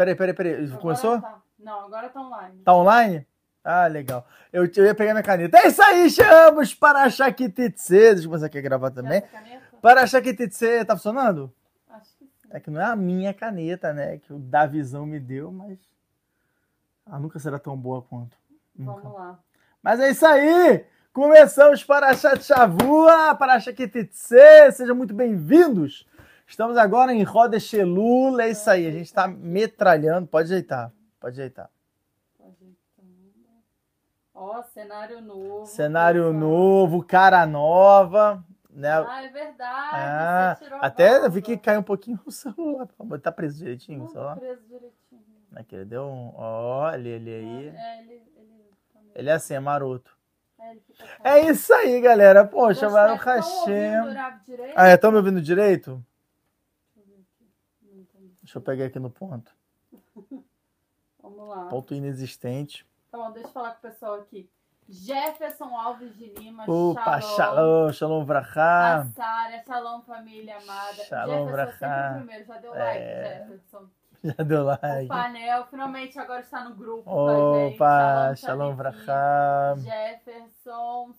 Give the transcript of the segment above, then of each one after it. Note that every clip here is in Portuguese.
Peraí, peraí, peraí. Começou? tá. Não, agora tá online. Tá online? Ah, legal. Eu, eu ia pegar minha caneta. É isso aí, chegamos para a Shakititse. Deixa eu começar aqui a gravar também. Para a Shakititse, tá funcionando? Acho que sim. É que não é a minha caneta, né? Que o Davizão me deu, mas. Ah, nunca será tão boa quanto. Nunca. Vamos lá. Mas é isso aí! Começamos para a Chavua, para a. Sejam muito bem-vindos. Estamos agora em Roda Chelula. É isso aí, a gente está metralhando. Pode ajeitar, pode ajeitar. Ó, cenário novo. Cenário pessoal. novo, cara nova, né? Ah, é verdade. Ah, você tirou a até eu vi que caiu um pouquinho o celular. Tá preso direitinho tá preso direitinho. Aqui, ele deu um. Olha ele aí. É, ele, ele. Ele é assim, é maroto. É, É isso aí, galera. Poxa, vai o direito? Ah, estão me ouvindo direito? Deixa eu ver aqui. Não entendi. Deixa eu pegar aqui no ponto. Vamos lá. Ponto inexistente. Tá bom, deixa eu falar com o pessoal aqui. Jefferson Alves de Lima, Opa, Shalom. shalom, shalom vrachá. A Sara, Shalom família amada. Shalom, Jefferson brachá. o primeiro, já deu like, É. Jefferson. Já deu O like. Panel finalmente agora está no grupo. Opa, Shalom, shalom vrachá. Jefferson,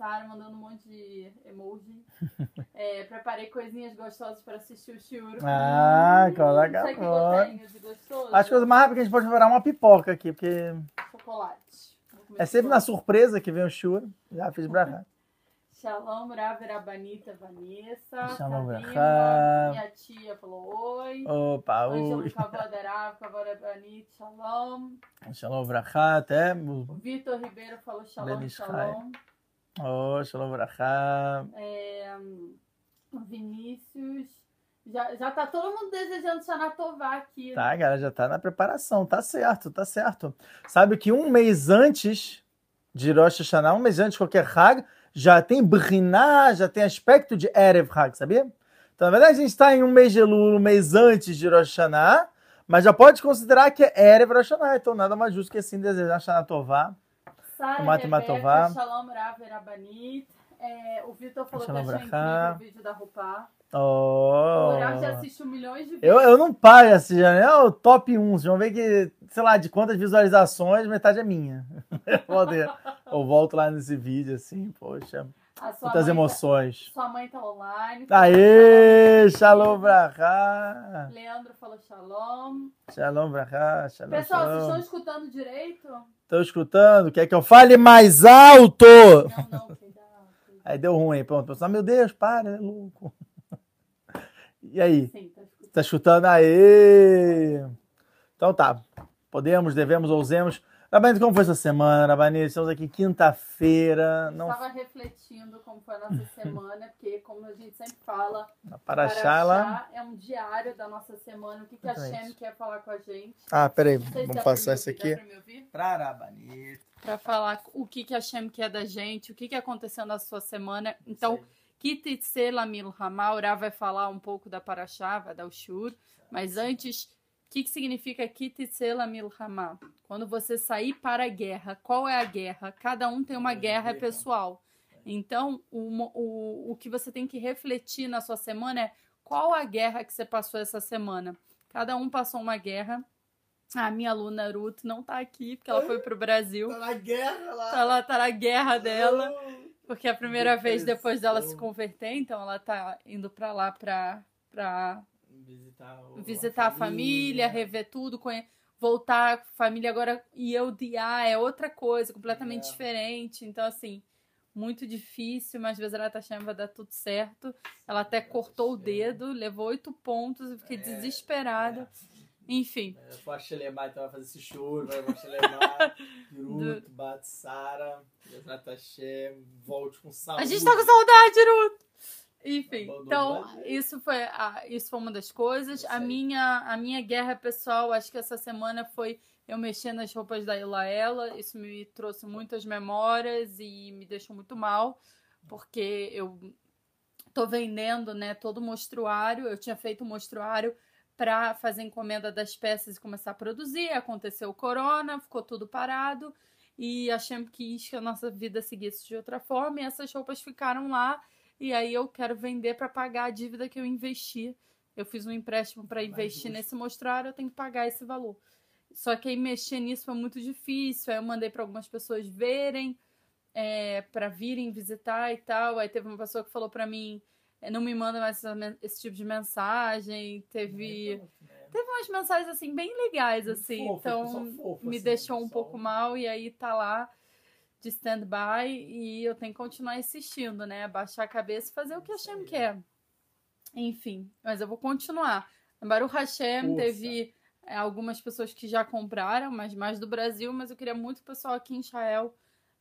Sara mandando um monte de emoji. É, preparei coisinhas gostosas para assistir o Shuro. Ah, coloca Sabe que fora. eu tenho de gostoso? Acho que a coisa mais rápida que a gente pode preparar é uma pipoca aqui, porque Chocolate. É sempre na surpresa que vem o churro. Já fiz brachá. Shalom, Ravera Banita, Vanessa. Shalom, Brachá. Minha tia falou oi. Opa, Ângelo ui. Kavaderav, Kavadabanit, Shalom. Shalom vrachá, até. Vitor Ribeiro falou Shalom, Shalom. Oh, shalom vrachá. É, Vinícius. Já, já tá todo mundo desejando Shanatová aqui. Tá, galera, já tá na preparação. Tá certo, tá certo. Sabe que um mês antes de Rosh Hashanah, um mês antes de qualquer Hag, já tem Briná, já tem aspecto de Erev Hag, sabia? Então, na verdade, a gente está em um mês de Elul, um mês antes de Rosh Hashanah, mas já pode considerar que é Erev Rosh Hashanah. Então, nada mais justo que assim desejar Shana Tová. Sara Rebeca. Shalom Ravera Banit. É, o Vitor falou Shalom que achou incrível o vídeo da Rupá. Oh. O Rav já assistiu milhões de. Eu, eu não paro assim, é o top 1. Vocês vão ver que, sei lá, de quantas visualizações, metade é minha. Eu volto, lá nesse vídeo, assim, poxa, muitas mãe emoções. Tá, sua mãe tá online. Aê, shalom brachá. Leandro falou shalom. Shalom brachá, shalom, Pessoal, vocês estão shalom. escutando direito? Estão escutando? Quer que eu fale mais alto? Não, não. Aí deu ruim, pronto. Pessoal, meu Deus, para, é louco. E aí? Sim, tá escutando. Tá escutando? Aê! Então tá. Podemos, devemos, ousemos. Rabanito, como foi essa semana, Rabanito? Estamos aqui quinta-feira. Não Estava refletindo como foi a nossa semana, porque, como a gente sempre fala, para lá. Paraxá é um diário da nossa semana. O que, que a. Shem quer falar com a gente? Ah, peraí, vamos passar isso aqui. Pra Rabanito. Para falar o que, que a Shem quer da gente, o que, que aconteceu na sua semana. Então, Kititse Lamil Hamal, Ura vai falar um pouco da Paraxá, vai dar o shur. Mas antes, o que, que significa Kititse Lamil Hamal? Quando você sair para a guerra, qual é a guerra? Cada um tem uma guerra pessoal. Então, o, o, o que você tem que refletir na sua semana é qual a guerra que você passou essa semana. Cada um passou uma guerra. A minha aluna Ruth não tá aqui, porque ela foi pro Brasil. na guerra lá. Tá lá, tá na guerra dela. Porque é a primeira vez depois dela se converter, então ela tá indo pra lá pra, pra Visitar, o- visitar a família, rever tudo, conhe- voltar com a família agora e eu diar é outra coisa, completamente É. diferente. Então, assim, muito difícil, mas às vezes ela achando que vai dar tudo certo. Ela até cortou o dedo, levou oito pontos, eu fiquei É. desesperada. Enfim, Eu acho Lemar, então vai fazer esse choro, vai Moshe Lemar, Hirut, Batsara, Bezrat Hashem, volte com saúde. a gente tá com saudade, Ruth! Enfim, Abandonou então isso foi, a, isso foi uma das coisas. A minha, a minha guerra pessoal, acho que essa semana foi eu mexer nas roupas da Ilaela. Isso me trouxe muitas memórias e me deixou muito mal, porque eu tô vendendo né, todo o mostruário. Eu tinha feito o mostruário para fazer encomenda das peças e começar a produzir. Aconteceu o corona, ficou tudo parado. E quis que a nossa vida seguisse de outra forma. E essas roupas ficaram lá. E aí eu quero vender para pagar a dívida que eu investi. eu fiz um empréstimo para investir nesse mostruário, eu tenho que pagar esse valor. Só que aí mexer nisso foi muito difícil. Aí eu mandei para algumas pessoas verem, é, para virem visitar e tal. Aí teve uma pessoa que falou para mim: é, não me manda mais esse tipo de mensagem. Teve. Teve umas mensagens assim bem legais, assim. Fofo, então fofo, me assim, deixou um pouco mal e aí tá lá de stand-by e eu tenho que continuar insistindo, né? Baixar a cabeça e fazer o que a Hashem quer. Enfim, mas eu vou continuar. Baruch Hashem Ufa. teve é, algumas pessoas que já compraram, mas mais do Brasil, mas eu queria muito que o pessoal aqui em Israel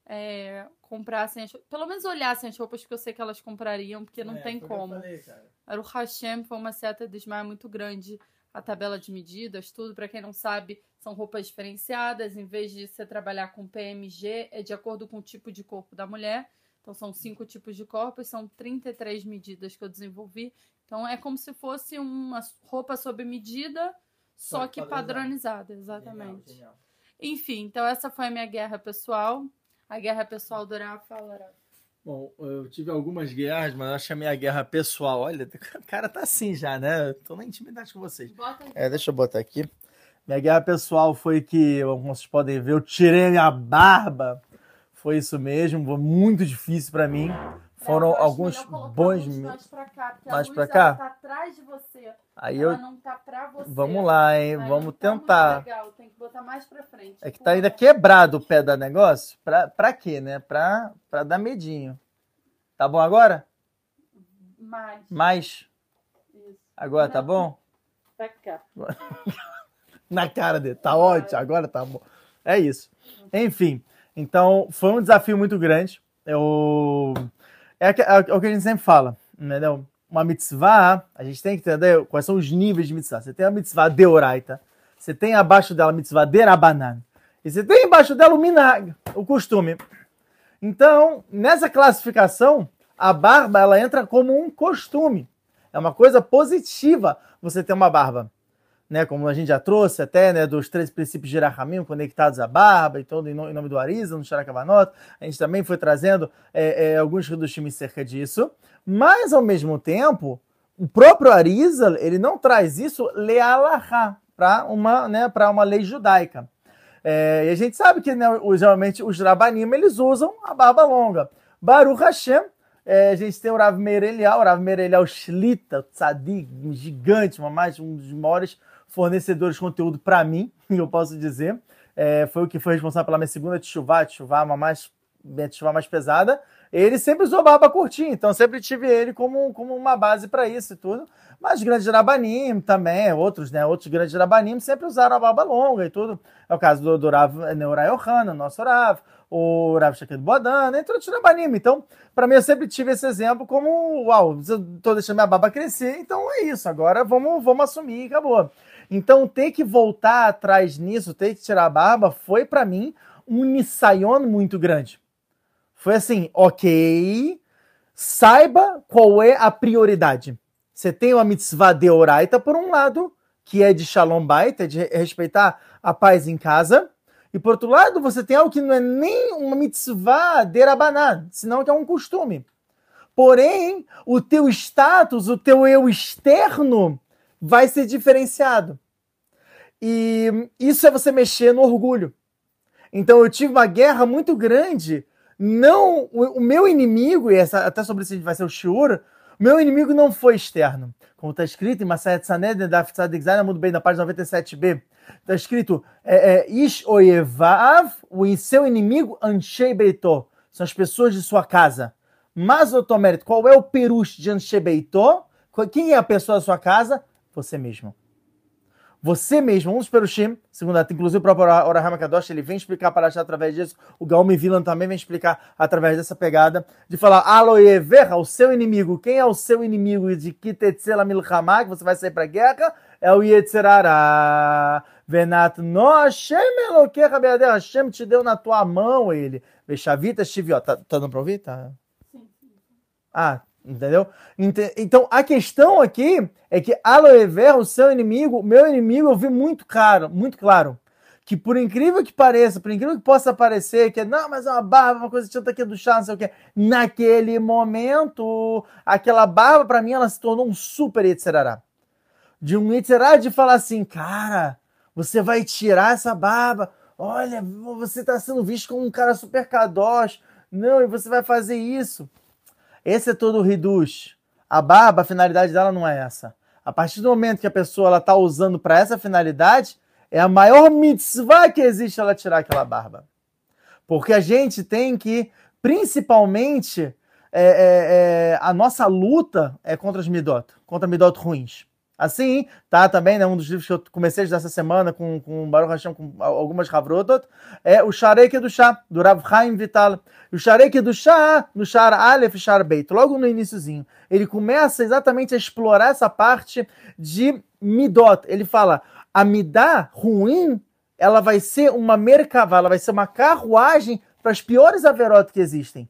é, comprassem, as, pelo menos olhassem as roupas que eu sei que elas comprariam, porque não é, tem como. Baruch Hashem foi uma seta de Ismael muito grande a tabela de medidas, tudo. Para quem não sabe, são roupas diferenciadas. Em vez de você trabalhar com PMG, é de acordo com o tipo de corpo da mulher. Então, são cinco tipos de corpos, são 33 medidas que eu desenvolvi. Então, é como se fosse uma roupa sob medida, só, só que padronizada, exatamente. Genial, genial. Enfim, então essa foi a minha guerra pessoal. A guerra pessoal do Rafa, Rafa. Bom, eu tive algumas guerras, mas acho que a minha guerra pessoal, olha, o cara tá assim já, né? tô na intimidade com vocês. É, deixa eu botar aqui. Minha guerra pessoal foi que, como vocês podem ver, eu tirei a minha barba. Foi isso mesmo, foi muito difícil para mim. Foram é, alguns bons mais para cá, mais para cá. Tá atrás de você. Aí ela eu não tá pra você. Vamos lá, hein? Aí Vamos tá tentar. legal, tem que botar mais para frente. É que tá ainda quebrado o pé da negócio. Pra, pra quê, né? Pra, pra dar medinho. Tá bom agora? Mais. Mais. Isso. Agora não. tá bom? Pra cá. Na cara dele. Tá ótimo, agora tá bom. É isso. Enfim, então foi um desafio muito grande. Eu é, é, é o que a gente sempre fala, entendeu? Uma mitzvah, a gente tem que entender quais são os níveis de mitzvah. Você tem a mitzvah deoraita, você tem abaixo dela a mitzvah derabanan, e você tem embaixo dela o minag, o costume. Então, nessa classificação, a barba ela entra como um costume. É uma coisa positiva você ter uma barba né, como a gente já trouxe até, né, dos três princípios de Rahamim conectados à barba e todo em nome do Arisa, no Sharakavanot, a gente também foi trazendo é, é, alguns dos times cerca disso, mas ao mesmo tempo, o próprio Arisa, ele não traz isso lealahá, para uma, né, para uma lei judaica. É, e a gente sabe que né, geralmente os Rabanim, eles usam a barba longa. Baruch Hashem, é, a gente tem o Rav Meir Elial, o Rav Meir Elial Shlita, tzadik, um gigante, uma mais, um dos maiores fornecedores de conteúdo para mim, eu posso dizer. É, foi o que foi responsável pela minha segunda tchuvá, tchuvá uma mais, minha mais pesada. Ele sempre usou barba curtinha, então sempre tive ele como, como uma base para isso e tudo. Mas grandes rabanim também, outros, né? Outros grandes rabanim sempre usaram a barba longa e tudo. É o caso do, do Rav Neurai Ohana, nosso Rav, o Rav Shaked Bodan, entre outros rabanim. Então, para mim, eu sempre tive esse exemplo como, uau, estou deixando minha barba crescer, então é isso, agora vamos, vamos assumir e acabou. Então, ter que voltar atrás nisso, ter que tirar a barba, foi para mim um nisayon muito grande. Foi assim, ok, saiba qual é a prioridade. Você tem uma mitzvah de oraita, por um lado, que é de shalom bait, é de respeitar a paz em casa. E por outro lado, você tem algo que não é nem uma mitzvah de rabanan, senão que é um costume. Porém, o teu status, o teu eu externo, vai ser diferenciado. E isso é você mexer no orgulho. Então eu tive uma guerra muito grande. Não, o, o meu inimigo, e essa, até sobre isso vai ser o Shiur, meu inimigo não foi externo. Como está escrito em Masayat Saned, da Tzadik muito bem, na página 97b. Está escrito, é, é, Ish oyevav, o seu inimigo, Anshei Beitó. São as pessoas de sua casa. Mas, Otomeret, qual é o peruche de Anshei Beitó? Quem é a pessoa da sua casa? Você mesmo. Você mesmo, um dos perushim, segundo a, inclusive o próprio Orahama Kadosh, ele vem explicar para achar através disso, o Gaumi Vilan também vem explicar através dessa pegada, de falar, Aloeverra, o seu inimigo, quem é o seu inimigo de Kitetzela Milchama, que você vai sair para a guerra, é o Yetzerara. Venat no Hashem Eloquecha Beader, Hashem te deu na tua mão ele. Bechavita Shiviot, tá, tá dando para ouvir? Tá. Ah, Entendeu? Então a questão aqui é que aloe vera, o seu inimigo, meu inimigo, eu vi muito claro, muito claro. Que por incrível que pareça, por incrível que possa parecer, que não, mas é uma barba, uma coisa tinha aqui do chá, não sei o que. Naquele momento, aquela barba, para mim, ela se tornou um super Yetzirará. de um Yitzhak de falar assim, cara, você vai tirar essa barba, olha, você está sendo visto como um cara super kadosh, não, e você vai fazer isso. Esse é todo o Riduz. A barba, a finalidade dela não é essa. A partir do momento que a pessoa está usando para essa finalidade, é a maior mitzvah que existe ela tirar aquela barba. Porque a gente tem que, principalmente, é, é, é, a nossa luta é contra as midot, contra midot ruins. Assim, tá também, né, um dos livros que eu comecei dessa semana com, com Baruch Hashem, com algumas Havrotot, é o Sharek do Chá, do Rav Chaim Vital. O Sharek do Chá, no Shar Aleph e Shar Beit, logo no iníciozinho, ele começa exatamente a explorar essa parte de Midot. Ele fala, a Midá ruim, ela vai ser uma merkavá, ela vai ser uma carruagem para as piores averotas que existem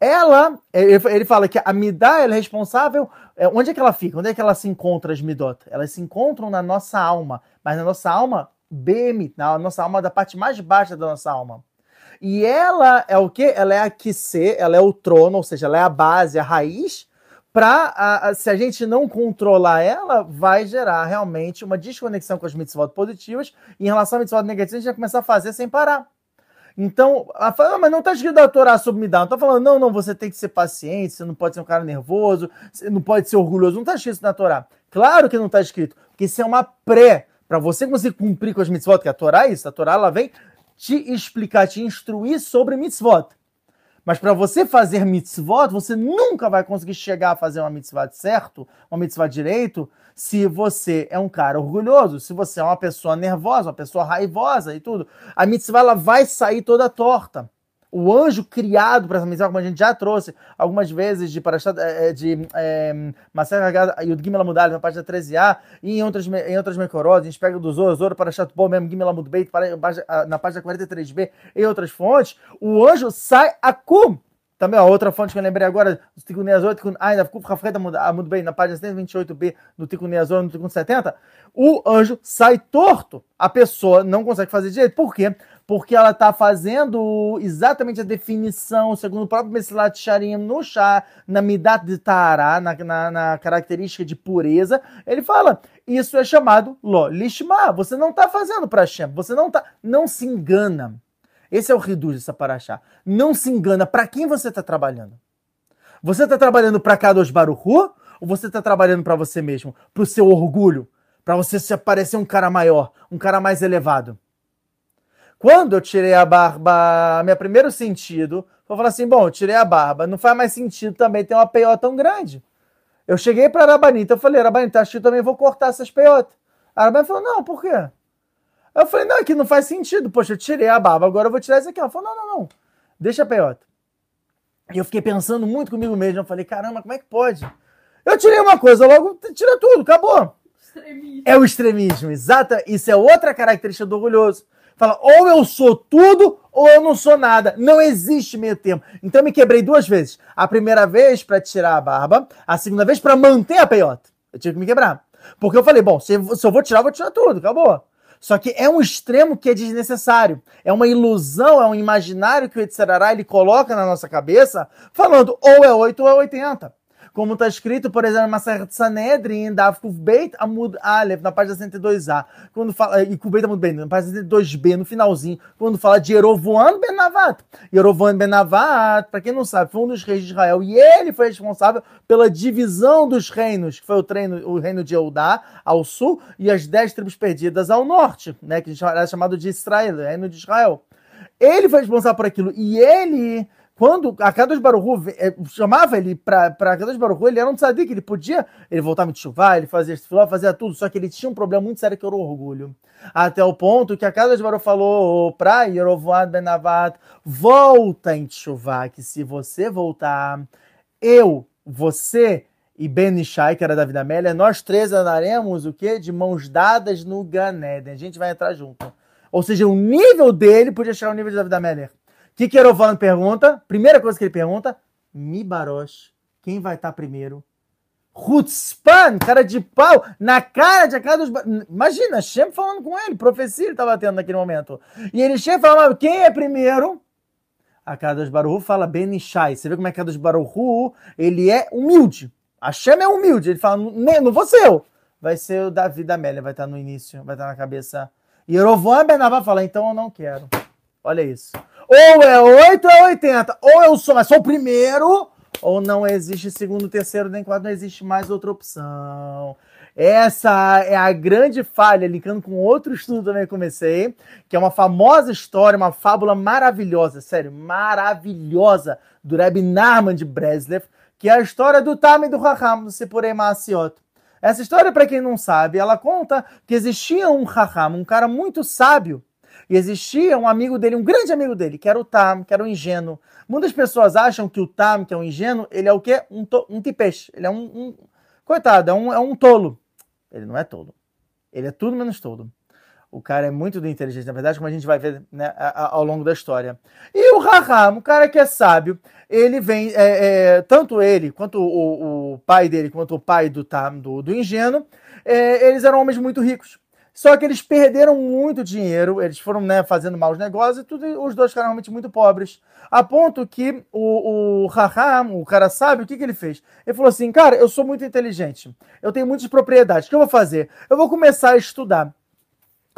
ela, ele fala que a Midá é responsável. É, onde é que ela fica? Onde é que ela se encontra, as Midot? Elas se encontram na nossa alma, mas na nossa alma BM, na nossa alma da parte mais baixa da nossa alma. E ela é o que? Ela é a Kise, ela é o trono, ou seja, ela é a base, a raiz, para se a gente não controlar ela, vai gerar realmente uma desconexão com as mitzvot positivas. E em relação a mitzvot negativas, a gente vai começar a fazer sem parar. Então, ela fala, ah, mas não está escrito da Torá sobre dar. Não está falando, não, não, você tem que ser paciente, você não pode ser um cara nervoso, você não pode ser orgulhoso. Não está escrito na Torá. Claro que não está escrito, porque isso é uma pré. Para você conseguir cumprir com as mitzvot, que a Torá é isso, a Torá ela vem te explicar, te instruir sobre mitzvot. Mas para você fazer mitzvot, você nunca vai conseguir chegar a fazer uma mitzvah certo, uma mitzvah direito, se você é um cara orgulhoso, se você é uma pessoa nervosa, uma pessoa raivosa e tudo, a mitzvah ela vai sair toda torta. O anjo criado para essa mitzvah, como a gente já trouxe algumas vezes de Parashat, é, de é, Maser Yud Gimel Amudal, na página 13a, e em outras, em outras Mekorot, a gente pega do Zoro, Zoro Parashat Bom mesmo, Gimel Amud Beit, na página 43b, em outras fontes, o anjo sai a cum também, a outra fonte que eu lembrei agora, do Tikkun 8, ainda muito bem, na página 128b do Tikkun 8, no Tikkun 70, o anjo sai torto. A pessoa não consegue fazer direito. Por quê? Porque ela está fazendo exatamente a definição, segundo o próprio Mesilat Sharim, no chá, na Midat de Tará, na, na, na, característica de pureza. Ele fala, isso é chamado Lo Lishma. Você não está fazendo para Hashem, você não, tá, não se engana. Esse é o Riduz dessa paraxá. Não se engana para quem você está trabalhando. Você está trabalhando para Kadosh Baruchu ou você está trabalhando para você mesmo? Para o seu orgulho? Para você se parecer um cara maior, um cara mais elevado? Quando eu tirei a barba, meu primeiro sentido foi falar assim: bom, eu tirei a barba, não faz mais sentido também ter uma peiota tão grande. Eu cheguei para a Arabanita, eu falei: Arabanita, acho que eu também vou cortar essas peiotas. A Arabanita falou: não, por quê? Eu falei, não, aqui não faz sentido. Poxa, eu tirei a barba, agora eu vou tirar isso aqui. Ela falou, não, não, não. Deixa a peiota. E eu fiquei pensando muito comigo mesmo. Eu falei, caramba, como é que pode? Eu tirei uma coisa, logo tira tudo, acabou. Extremismo. É o extremismo, exata. Isso é outra característica do orgulhoso. Fala, ou eu sou tudo, ou eu não sou nada. Não existe meio termo. Então eu me quebrei duas vezes. A primeira vez para tirar a barba, a segunda vez para manter a peiota. Eu tive que me quebrar. Porque eu falei, bom, se eu vou tirar, eu vou tirar tudo, acabou. Só que é um extremo que é desnecessário. É uma ilusão, é um imaginário que o Etzerará ele coloca na nossa cabeça, falando ou é 8 ou é 80 como está escrito, por exemplo, Maseret Sanedrin, Davkuf Beit Amud Aleph, na página 102a, quando fala, e Kubeit Amud Beit, na página 102b, no finalzinho, quando fala de Yerovoam Ben Navat. Yerovoam Ben Navat, para quem não sabe, foi um dos reis de Israel, e ele foi responsável pela divisão dos reinos, que foi o, treino, o reino de Eudá, ao sul, e as dez tribos perdidas ao norte, né, que era chamado de Israel, reino de Israel. Ele foi responsável por aquilo, e ele quando a Kadosh Baruchu é, chamava ele para Kadosh Baruchu, ele era um tzadik, ele podia, ele voltava de chuvar, ele fazia filó, fazia tudo, só que ele tinha um problema muito sério que era o orgulho. Até o ponto que a Kadosh Baruchu falou para Yerovoad Benavat, volta em chuvar, que se você voltar, eu, você e Ben Ishai, que era da Vida Amélia, nós três andaremos o quê? De mãos dadas no Ganeden. A gente vai entrar junto. Ou seja, o nível dele podia chegar ao nível de David Amélia que que Erovan pergunta? Primeira coisa que ele pergunta, Mibarosh, quem vai estar tá primeiro? Hutzpan, cara de pau, na cara de cara dos... Imagina, Shem falando com ele, profecia ele estava tendo naquele momento. E ele Shem fala, quem é primeiro? A Kadosh Baruhu fala Benishai. Você vê como é que Kadosh Baruhu, ele é humilde. A Shem é humilde. Ele fala, não, não vou ser eu. vai ser o Davi da Amélia, vai estar no início, vai estar na cabeça. E Yerovam Ben vai falar, então eu não quero. Olha isso. Ou é 8 ou é 80. Ou eu sou, mas sou o primeiro, ou não existe segundo, terceiro, nem quarto, não existe mais outra opção. Essa é a grande falha, linkando com outro estudo também que comecei, que é uma famosa história, uma fábula maravilhosa, sério, maravilhosa, do Rebbe Narman de Breslev, que é a história do Tam e do Raham, do Sipurei Maasiot. Essa história, para quem não sabe, ela conta que existia um Raham, um cara muito sábio, e existia um amigo dele, um grande amigo dele, que era o Tam, que era o ingênuo. Muitas pessoas acham que o Tam, que é o ingênuo, ele é o quê? Um, um tipesh. Ele é um, um, Coitado, é um, é um tolo. Ele não é tolo. Ele é tudo menos tolo. O cara é muito inteligente, na verdade, como a gente vai ver né, ao longo da história. E o Raham, o cara que é sábio, ele vem, é, é, tanto ele, quanto o, o, pai dele, quanto o pai do, do, do ingênuo, é, eles eram homens muito ricos. Só que eles perderam muito dinheiro, eles foram né, fazendo maus negócios e tudo, os dois ficaram realmente muito pobres. A ponto que o, o Raham, o cara sabe o que, que ele fez. Ele falou assim: Cara, eu sou muito inteligente, eu tenho muitas propriedades, o que eu vou fazer? Eu vou começar a estudar.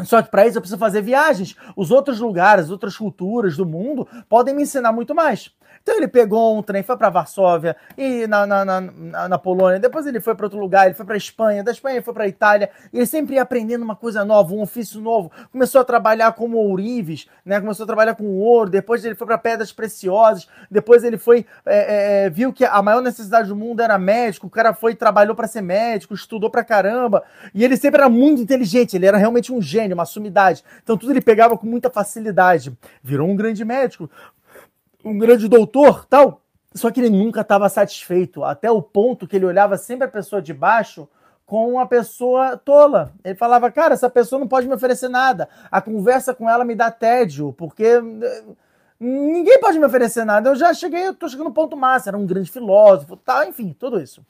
Só que para isso eu preciso fazer viagens. Os outros lugares, outras culturas do mundo podem me ensinar muito mais. Então ele pegou um trem, foi para Varsóvia e na, na, na, na, Polônia, depois ele foi para outro lugar, ele foi para Espanha, da Espanha ele foi para Itália, e ele sempre ia aprendendo uma coisa nova, um ofício novo. Começou a trabalhar como ourives, né? Começou a trabalhar com ouro, depois ele foi para pedras preciosas, depois ele foi é, é, viu que a maior necessidade do mundo era médico, o cara foi trabalhou para ser médico, estudou pra caramba, e ele sempre era muito inteligente, ele era realmente um gênio, uma sumidade. Então tudo ele pegava com muita facilidade. Virou um grande médico, um grande doutor, tal. Só que ele nunca estava satisfeito, até o ponto que ele olhava sempre a pessoa de baixo com uma pessoa tola. Ele falava, cara, essa pessoa não pode me oferecer nada. A conversa com ela me dá tédio, porque eh, ninguém pode me oferecer nada. Eu já cheguei, tô chegando no ponto máximo, era um grande filósofo, tal, enfim, tudo isso.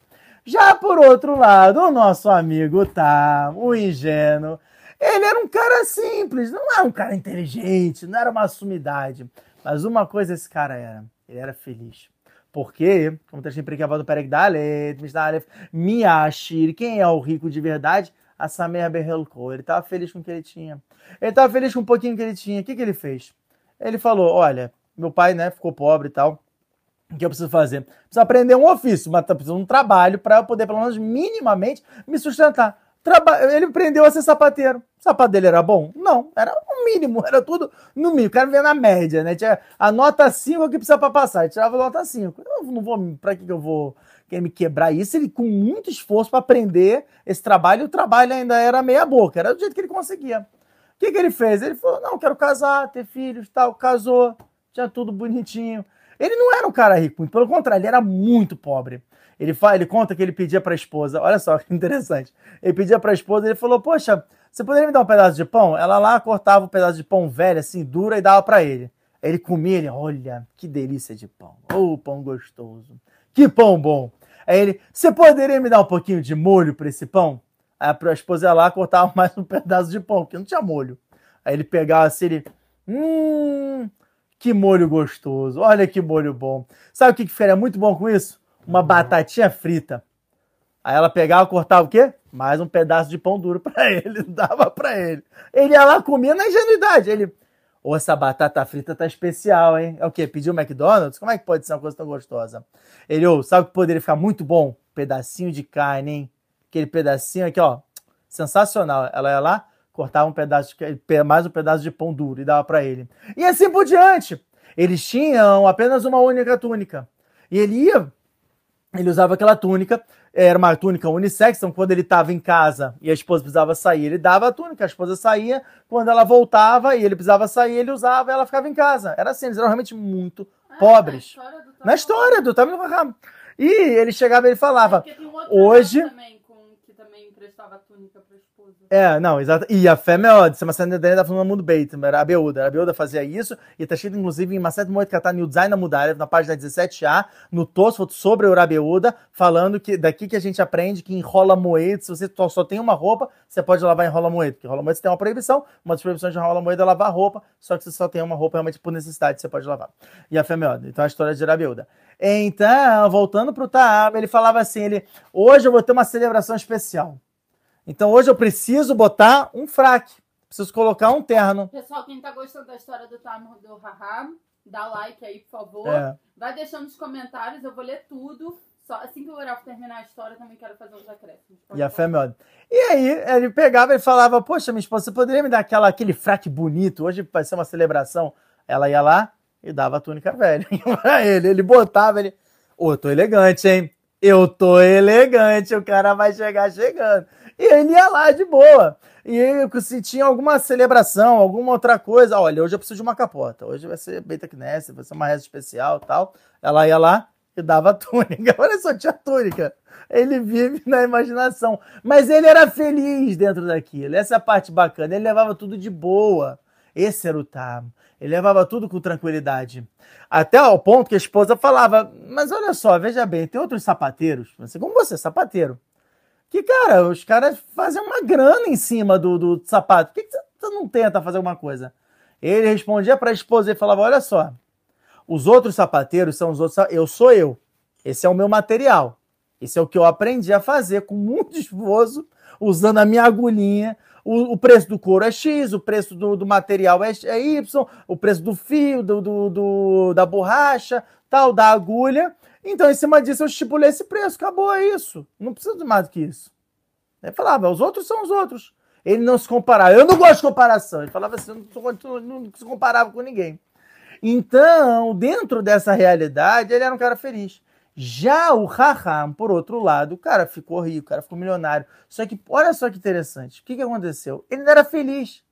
Já por outro lado, o nosso amigo tá, o ingênuo, ele era um cara simples, não era um cara inteligente, não era uma sumidade. Mas uma coisa esse cara era, ele era feliz. Porque, como está escrito em do Perek Dalet, Mishnalef, Miashir, quem é o rico de verdade? A Samer Berhelko. Ele estava feliz com o que ele tinha. Ele estava feliz com um pouquinho que ele tinha. O que, que ele fez? Ele falou: Olha, meu pai né, ficou pobre e tal. O que eu preciso fazer? Preciso aprender um ofício, mas preciso de um trabalho para eu poder, pelo menos minimamente, me sustentar. Traba... Ele aprendeu a ser sapateiro. O sapato dele era bom? Não, era o mínimo, era tudo no mínimo. O cara via na média, né? Tinha a nota 5 que precisa para passar, ele tirava a nota 5. Eu não vou, para que, que eu vou querer me quebrar isso? Ele com muito esforço para aprender esse trabalho, o trabalho ainda era meia boca, era do jeito que ele conseguia. O que, que ele fez? Ele falou: não, quero casar, ter filhos, tal, casou, tinha tudo bonitinho. Ele não era um cara rico, pelo contrário, ele era muito pobre. Ele, fala, ele conta que ele pedia para a esposa, olha só que interessante. Ele pedia para a esposa, ele falou: Poxa, você poderia me dar um pedaço de pão? Ela lá cortava um pedaço de pão velho, assim, dura, e dava para ele. Ele comia, ele, olha, que delícia de pão. Oh, pão gostoso. Que pão bom. Aí ele, você poderia me dar um pouquinho de molho para esse pão? Aí a esposa ia lá, cortava mais um pedaço de pão, porque não tinha molho. Aí ele pegava assim, ele, hum, que molho gostoso. Olha que molho bom. Sabe o que, faria muito bom com isso? Uma batatinha frita. Aí ela pegava, cortava o quê? Mais um pedaço de pão duro para ele, dava para ele. Ele ia lá, comia na ingenuidade. Ele, oh, essa batata frita tá especial, hein? É o quê? Pediu McDonald's? Como é que pode ser uma coisa tão gostosa? Ele, ô, oh, sabe o que poderia ficar muito bom? Pedacinho de carne, hein? Aquele pedacinho aqui, ó, sensacional. Ela ia lá, cortava um pedaço, de, mais um pedaço de pão duro e dava para ele. E assim por diante. Eles tinham apenas uma única túnica. E ele ia ele usava aquela túnica, era uma túnica unissex, então quando ele estava em casa e a esposa precisava sair, ele dava a túnica, a esposa saía, quando ela voltava e ele precisava sair, ele usava e ela ficava em casa. Era assim, eles eram realmente muito ah, pobres. Na história do Tamil Raham. E ele chegava e ele falava, é, um hoje... Também, com, que também emprestava túnica é, não, exato. E a fé é de uma cena da falando no mundo beit, era a Beuda. A Beuda fazia isso, e tá escrito inclusive em Maset Moed Katan Yudzai na Mudarev, na página 17a, no Tosfot sobre o Rabeuda, falando que daqui que a gente aprende que enrola moed, se você só tem uma roupa, você pode lavar em rola moed, porque rola moed tem uma proibição, uma das proibições de rola moed é lavar roupa, só que você só tem uma roupa realmente por necessidade, você pode lavar. E a fé é Então a história de Rabeuda. Então, voltando pro Taab, ele falava assim, ele, hoje eu vou ter uma celebração especial. Então hoje eu preciso botar um fraque. Preciso colocar um terno. Pessoal, quem tá gostando da história do Tamar do Raham, dá like aí, por favor. É. Vai deixando nos comentários, eu vou ler tudo. Só assim que o Uraf terminar a história, também quero fazer uns acréscimos. E a fé é melhor. E aí, ele pegava e falava: Poxa, minha esposa, você poderia me dar aquela, aquele fraque bonito? Hoje vai ser uma celebração. Ela ia lá e dava a túnica velha pra ele. Ele botava, ele. Ô, eu tô elegante, hein? Eu tô elegante, o cara vai chegar chegando. E ele ia lá de boa. E se tinha alguma celebração, alguma outra coisa, olha, hoje eu preciso de uma capota. Hoje vai ser Beta Knesset, vai ser uma reza especial tal. Ela ia lá e dava túnica. Olha só, tinha túnica. Ele vive na imaginação. Mas ele era feliz dentro daquilo. Essa é a parte bacana. Ele levava tudo de boa. Esse era o Tam. Ele levava tudo com tranquilidade. Até ao ponto que a esposa falava: Mas olha só, veja bem, tem outros sapateiros, como você, sapateiro, que, cara, os caras fazem uma grana em cima do, do sapato. Por que, você não tenta fazer alguma coisa? Ele respondia para a esposa e falava: Olha só, os outros sapateiros são os outros. Eu sou eu. Esse é o meu material. Esse é o que eu aprendi a fazer com muito esforço, usando a minha agulhinha. O, o preço do couro é X, o preço do, do material é, é Y, o preço do fio, do, do, do- da borracha, tal, da agulha. Então, em cima disso, eu estipulei esse preço. Acabou, é isso. Não precisa de mais do que isso. Ele falava, os outros são os outros. Ele não se comparava. Eu não gosto de comparação. Ele falava assim, eu não, não se comparava com ninguém. Então, dentro dessa realidade, ele era um cara feliz. Já o Raham, por outro lado, o cara ficou rico, o cara ficou milionário. Só que, olha só que interessante. O que, que aconteceu? Ele não era feliz.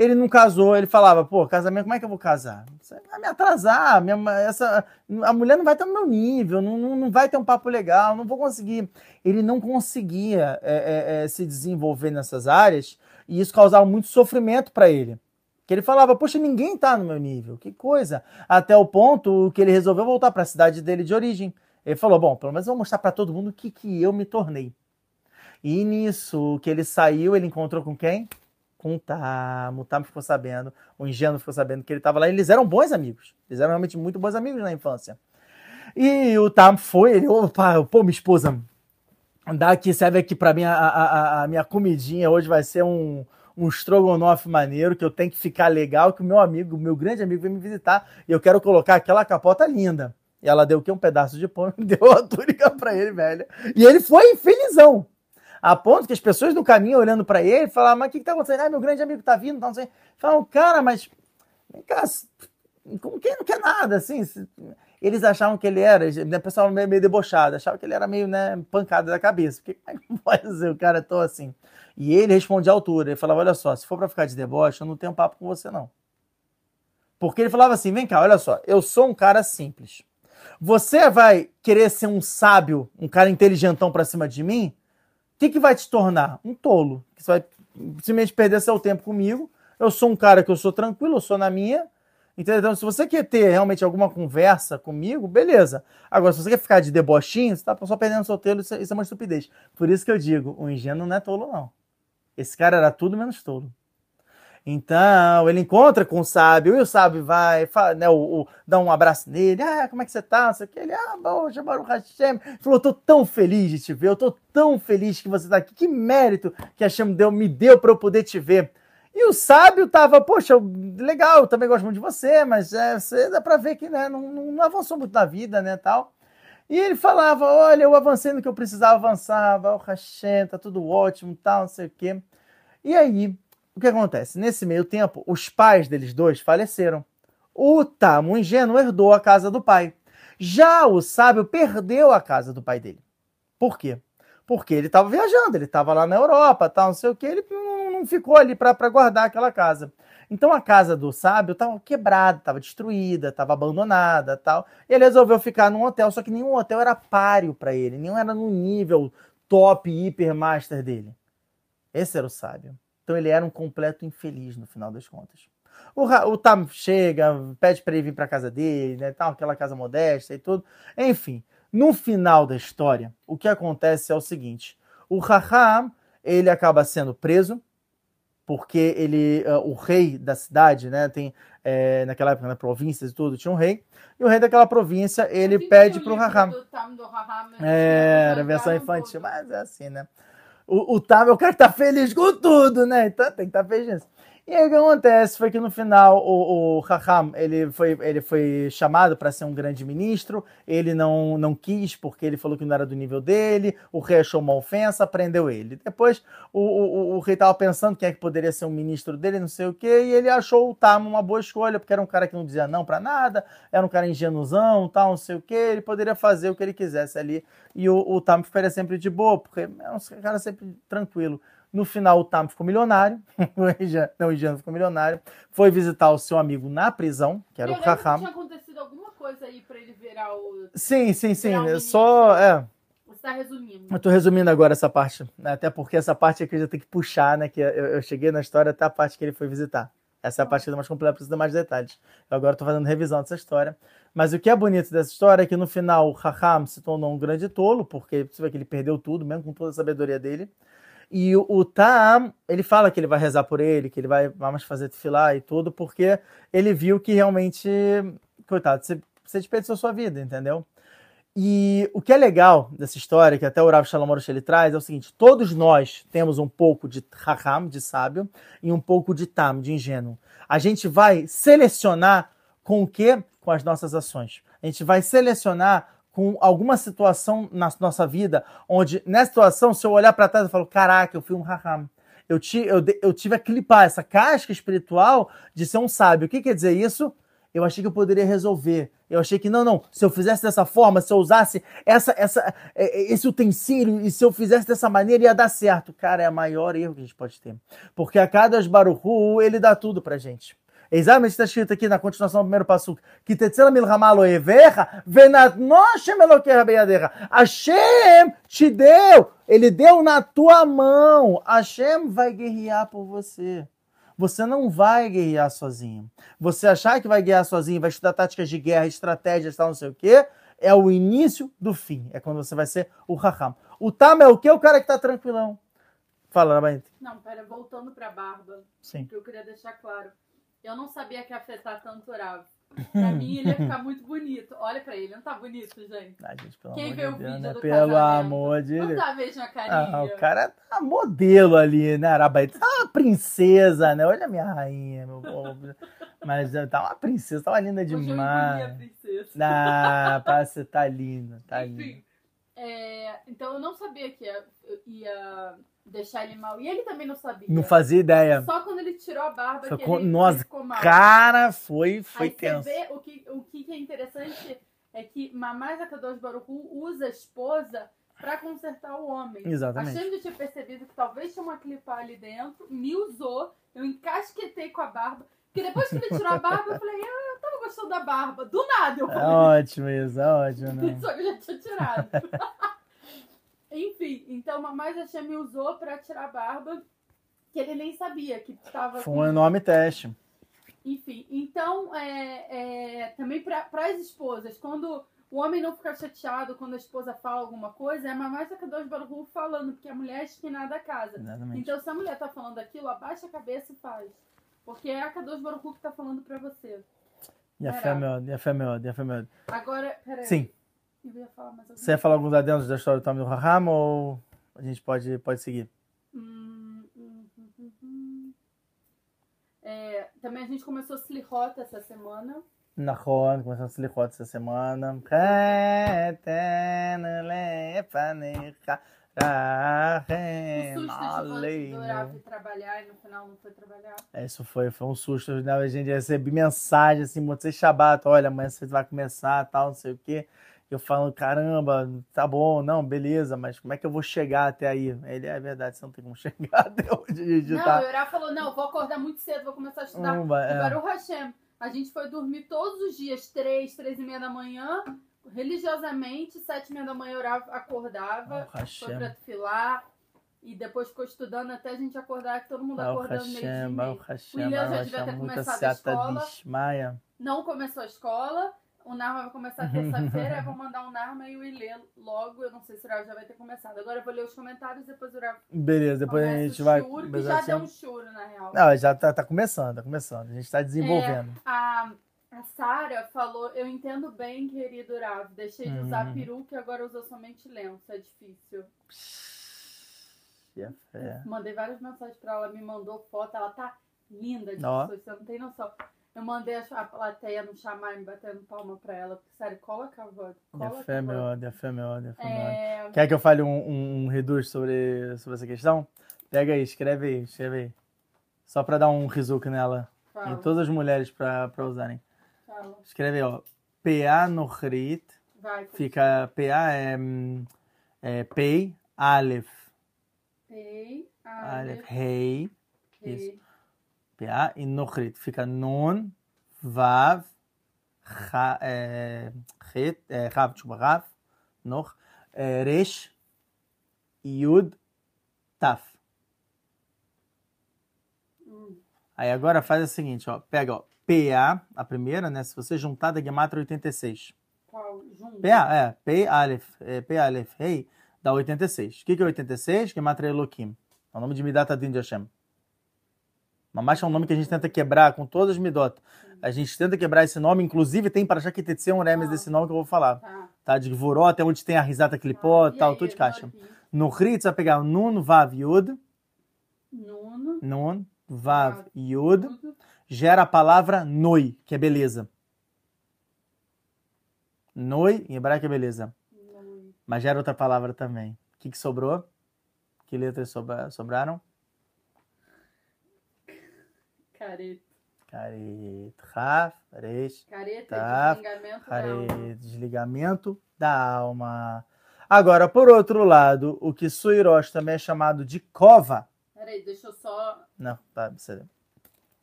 Ele não casou, ele falava, pô, casamento, como é que eu vou casar? Vai me atrasar, minha, essa, a mulher não vai estar no meu nível, não, não, não vai ter um papo legal, não vou conseguir. Ele não conseguia é, é, se desenvolver nessas áreas e isso causava muito sofrimento para ele. Que ele falava, poxa, ninguém tá no meu nível, que coisa. Até o ponto que ele resolveu voltar para a cidade dele de origem. Ele falou, bom, pelo menos eu vou mostrar para todo mundo o que, que eu me tornei. E nisso que ele saiu, ele encontrou com quem? Com o Tamo. O Tamo ficou sabendo, o ingênuo ficou sabendo que ele estava lá. Eles eram bons amigos. Eles eram realmente muito bons amigos na infância. E o Tamo foi, ele, opa, pô, minha esposa, dá aqui, serve aqui para mim a, a, a minha comidinha. Hoje vai ser um, um estrogonofe maneiro, que eu tenho que ficar legal, que o meu amigo, meu grande amigo, veio me visitar e eu quero colocar aquela capota linda. E ela deu o quê? Um pedaço de pão deu a túnica pra ele, velho. E ele foi felizão. A ponto que as pessoas do caminho olhando para ele falavam, mas o que, que tá acontecendo? Ah, meu grande amigo tá vindo, tá não sei. Falam, cara, mas. Vem cá, como quem não quer nada, assim. Eles achavam que ele era, o pessoal meio, meio debochado, achavam que ele era meio, né, pancada da cabeça. Porque como é pode ser o cara tão assim? E ele respondia à altura, ele falava, olha só, se for para ficar de deboche, eu não tenho papo com você, não. Porque ele falava assim, vem cá, olha só, eu sou um cara simples. Você vai querer ser um sábio, um cara inteligentão pra cima de mim? Que, que vai te tornar? Um tolo. Que você vai simplesmente perder seu tempo comigo. Eu sou um cara que eu sou tranquilo, eu sou na minha. Entendeu? Então, se você quer ter realmente alguma conversa comigo, beleza. Agora, se você quer ficar de debochinho, você tá só perdendo seu tempo, é isso é uma estupidez. Por isso que eu digo, o ingênuo não é tolo, não. Esse cara era tudo menos tolo. Então, ele encontra com o sábio, e o sábio vai, fala, né, o, o, dá um abraço nele, ah, como é que você tá? Não sei o que. Ele, ah, bom, Jabaru Hashem. Falou, tô tão feliz de te ver, eu tô tão feliz que você tá aqui, que mérito que Hashem deu, me deu para eu poder te ver. E o sábio tava, poxa, legal, eu também gosto muito de você, mas é, você dá pra ver que né, não, não, não avançou muito na vida, né, tal. E ele falava, olha, eu avancei no que eu precisava avançar, o Hashem, tá tudo ótimo, tal, não sei o quê. E aí, o que acontece? Nesse meio tempo, os pais deles dois faleceram. O Tamo ingênuo herdou a casa do pai. Já o sábio perdeu a casa do pai dele. Por quê? Porque ele estava viajando, ele estava lá na Europa, tal, não sei o que, ele não, ficou ali para guardar aquela casa. Então a casa do sábio estava quebrada, estava destruída, estava abandonada, tal. E ele resolveu ficar num hotel, só que nenhum hotel era páreo para ele, nenhum era no nível top hiper master dele. Esse era o sábio. Então ele era um completo infeliz no final das contas. O, o Tam chega, pede para ele vir para casa dele, né, tal, aquela casa modesta e tudo. Enfim, no final da história, o que acontece é o seguinte: o Raham ele acaba sendo preso porque ele, uh, o rei da cidade, né, tem é, naquela época na província e tudo tinha um rei e o rei daquela província ele pede para o Raham. Do Tam do Raham, É, era versão infantil, mas é assim, né? O, o Tam é o cara que tá feliz com tudo, né? Então tem que estar tá feliz. E aí o que acontece? Foi que no final o, o ele foi, ele foi chamado para ser um grande ministro, ele não, não quis porque ele falou que não era do nível dele, o rei achou uma ofensa, prendeu ele. Depois o, o, o rei estava pensando quem é que poderia ser um ministro dele, não sei o que, e ele achou o Tam uma boa escolha, porque era um cara que não dizia não para nada, era um cara ingenuzão, tal, não sei o que, ele poderia fazer o que ele quisesse ali, e o, o Tam ficaria sempre de boa, porque é um cara sempre tranquilo. No final, o Tam ficou milionário. não, o Jean ficou milionário. Foi visitar o seu amigo na prisão, que era eu o Raham. Tinha acontecido alguma coisa aí pra ele virar o. Sim, sim, sim. É só. É. Você tá resumindo. Eu tô resumindo agora essa parte. Né? Até porque essa parte aqui eu já tenho que puxar, né? Que eu, eu, cheguei na história até a parte que ele foi visitar. Essa é a parte mais completa, precisa de mais detalhes. Eu agora estou fazendo revisão dessa história. Mas o que é bonito dessa história é que no final o Raham se tornou um grande tolo, porque você vê que ele perdeu tudo, mesmo com toda a sabedoria dele. E o, o Tam, ele fala que ele vai rezar por ele, que ele vai mais fazer tefilar e tudo, porque ele viu que realmente, coitado, você, você desperdiçou sua vida, entendeu? E o que é legal dessa história, que até o Rav Shalom Arush ele traz, é o seguinte: todos nós temos um pouco de Raham, de sábio, e um pouco de Tam, de ingênuo. A gente vai selecionar com o quê? Com as nossas ações. A gente vai selecionar com alguma situação na nossa vida, onde nessa situação, se eu olhar para trás, eu falo: caraca, eu fui um raham. Eu, ti, eu, eu tive a clipar essa casca espiritual de ser um sábio. O que quer dizer isso? Eu achei que eu poderia resolver. Eu achei que não, não. Se eu fizesse dessa forma, se eu usasse essa, essa, é, é, esse utensílio e se eu fizesse dessa maneira ia dar certo. Cara, é o maior erro que a gente pode ter. Porque a cada Baruchu, ele dá tudo pra gente. Exatamente está escrito aqui na continuação do primeiro passo. Que tetzela milhamalo everra, venatnoshem eloqueha beyadeira. Hashem te deu, ele deu na tua mão. Hashem vai guerrear por você. Você não vai guerrear sozinho. Você achar que vai guerrear sozinho, vai estudar táticas de guerra, estratégias, tal, não sei o quê, é o início do fim. É quando você vai ser o Raham. O Tam é o que? O cara que está tranquilão. Fala, Rabainte. Não, pera, voltando para a barba. Sim. Que eu queria deixar claro. Eu não sabia que ia afetar tanto o Rav. Pra mim, ele ia ficar muito bonito. Olha pra ele, não tá bonito, gente? Ah, gente pelo Quem vê de o Deus, vídeo né? do Pelo casamento, amor de Não Deus. tá mesmo a carinha. Ah, o cara tá modelo ali, né, Arabaíta? Tá uma princesa, né? Olha a minha rainha, meu povo. Mas eh, tá uma princesa, tá uma linda eu demais. a princesa. Ah, parece que tá linda, tá linda. Enfim, é, então eu não sabia que ia, ia deixar ele mal. E ele também não sabia. Não fazia ideia. Só quando ele tirou a barba Foi que ele Nossa, ficou mal. Cara, foi, foi Aí tenso. você vê o que, o que é interessante é que Mamai Zakadosh Baruchu usa a esposa pra consertar o homem. Exatamente. Achando que tinha percebido que talvez tinha uma clipa ali dentro, me usou, eu encasquetei com a barba. Porque depois que ele tirou a barba, eu falei, ah, eu tava gostando da barba. Do nada eu É falei. ótimo isso, é ótimo, né? Só que eu já tinha tirado. Enfim, então Mamai Hashem me usou pra tirar a barba, que ele nem sabia que tava Foi um enorme teste. enfim, então, é, é, também para as esposas, quando o homem não fica chateado quando a esposa fala alguma coisa, é a mamãe Sakadosh Baruch falando, porque a mulher é esquinada da casa. Exatamente. Então, se a mulher tá falando aquilo, abaixa a cabeça e faz. Porque é a Kadosh Baruch que tá falando pra você. E a fé meu, e a fé meu, e a fé meu. Agora, peraí. Sim. Eu ia falar mais alguma Você ia falar alguns adendos da história do Tommy do Raham ou a gente pode, pode seguir? Hum, hum, hum, hum. É, também a gente começou Slihot essa semana. De do Rav trabalhar e no final não foi trabalhar. Isso foi, foi um susto. Né? A gente recebe mensagem assim, Motzei Shabbat, olha, amanhã você vai começar, tal, não sei o quê. Eu falo, caramba, tá bom, não, beleza, mas como é que eu vou chegar até aí? Ele, é verdade, você não tem como chegar até onde Não, tá. o Rav falou, não, vou acordar muito cedo, vou começar a estudar. E é. Baruch Hashem, a gente foi dormir todos os dias, três, três e meia da manhã, religiosamente, sete e meia da manhã o Rav acordava, Baruch foi pra filar, e depois ficou estudando até a gente acordar, que todo mundo Baruch acordando meio Hashem, meio. Baruch O Hashem, William já devia ter começado a escola. Não começou a escola, o Narma vai começar terça-feira, eu vou mandar um Narma e o Ilê logo, eu não sei se o Rav já vai ter começado. Agora eu vou ler os comentários, depois o Rav Beleza, depois a gente o vai. churo, que já Hashem. deu um churo, na real. Não, já tá, tá começando, tá começando. A gente tá desenvolvendo. A, a Sara falou, eu entendo bem, querido Rav, deixei de usar Uhum. peruca e agora uso somente lenço, é difícil. Que é. Mandei várias mensagens pra ela, me mandou foto, ela tá linda de Ó. pessoa, você não tem noção. Eu mandei a, plateia não chamar me batendo palma pra ela, porque sério, cola cavando. Cola fé, é meu ódio, a fé, meu ódio, a fé, é... meu ódio. É é, Quer que eu fale um, um, um reduz sobre, sobre essa questão? Pega aí, escreve aí, escreve aí. Só pra dar um rizuco nela. Fala. Em todas as mulheres pra, pra usarem. Fala. Escreve aí, ó. PA no Hrit. Vai, fica. PA é. é Pei Aleph. Pei Aleph. Aleph. Rei. Isso. PA e Nochrit. Fica Nun, Vav, é, Ret, é, Rav, desculpa, Rav, Noch, é, Resh, Yud, Taf. Hum, Aí agora faz o seguinte, ó. Pega, ó, PA, a primeira, né? Se você juntar da Gematria 86. qual? PA, é, P Aleph, é, P Aleph, Rei, dá 86. O que, que é 86? Gematria Elohim. É o nome de Midat Adin de Hashem. Mamash é um nome que a gente tenta quebrar com todas as Midot. A gente tenta quebrar esse nome, inclusive tem para achar que tem um remes desse nome que eu vou falar. Tá. Tá? De Gvoró, até onde tem a risata clipó, Ah, tal, tudo de caixa. No Rit, você vai pegar Nun, Vav, Yud, Nuno. Nun, Vav, Yud, gera a palavra Noi, que é beleza. Noi, em hebraico é beleza. Noi. Mas gera outra palavra também. O que, que sobrou? Que letras sobra- sobraram? Careta. Caret, Raf, Resh, Careta Tá. de xingamento da alma. Caret, desligamento da alma. Agora, por outro lado, o que Suirosh também é chamado de cova. Peraí, deixa eu só. Não, tá, você.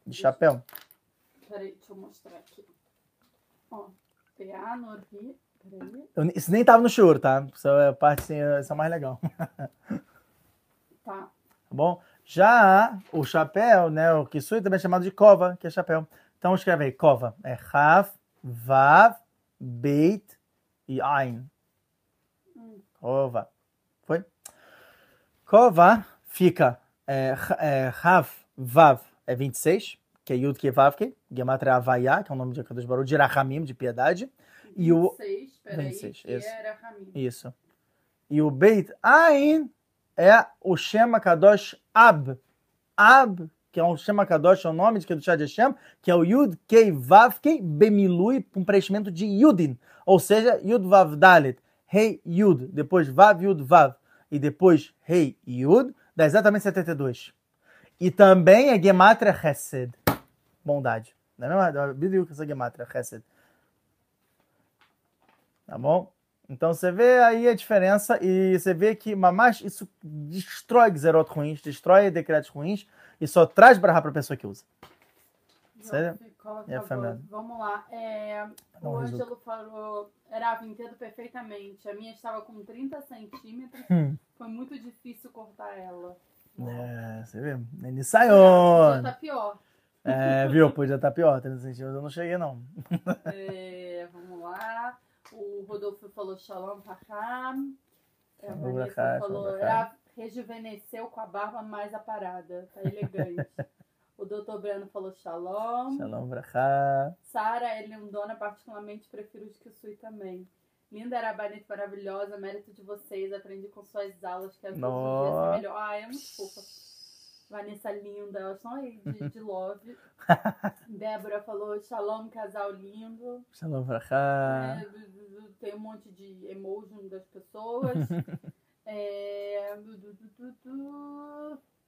De chapéu. Peraí, deixa eu mostrar aqui. Ó, PA. Peraí. Eu- isso nem tava no choro, tá? Isso é a parte assim, isso é mais legal. Tá. Tá bom? Já o chapéu, né? O Kisui também é chamado de cova, que é chapéu. Então escreve aí, cova. É Rav, Vav, Beit e Ain. Cova. Foi? Cova fica é, é, Rav, Vav é 26, que é Yud Vav que, Gematria Havaiá, que é o nome de Akadosh Baruch, de Rahamim, de piedade. E o 26, peraí, 26, que isso. Ramim. Isso. E o Beit Ain é o Shema Kadosh Ab. Ab, que é um Shema Kadosh, é o nome de Kedushá de Hashem, que é o Yud Kei Vav Kei Bemilui, com preenchimento de Yudin. Ou seja, Yud Vav Dalet, Rei Yud, depois Vav Yud Vav, e depois Rei Yud, dá exatamente 72. E também é Gematria Chesed, bondade. Não é? Da Bíblia que essa Gematria Chesed. Tá bom? Então você vê aí a diferença e você vê que Mamash isso destrói Xerot ruins, destrói decretos ruins e só traz Brahá para a pessoa que usa. Sério? É. Vamos lá. É, o Ângelo falou, Erava, entendo perfeitamente. A minha estava com 30 centímetros. Hum. Foi muito difícil cortar ela. É, você vê? Ele Já saiu. tá pior. É, viu? Podia estar pior, 30 centímetros eu não cheguei não. É, vamos lá. O Rodolfo falou Shalom Raham. É, A Vanessa falou rejuvenesceu com a barba mais aparada. Tá elegante. o doutor Breno falou Shalom. Shalom Brachá. Sara é lindona, particularmente prefiro os que Sui também. Linda era bonita, maravilhosa, mérito de vocês. Aprendi com suas aulas que as é melhor. Ah, é muito fofa. Vanessa linda, elas estão aí de, de love. Débora falou Shalom, casal lindo. Shalom Brachá. É, tem um monte de emoji das pessoas. É.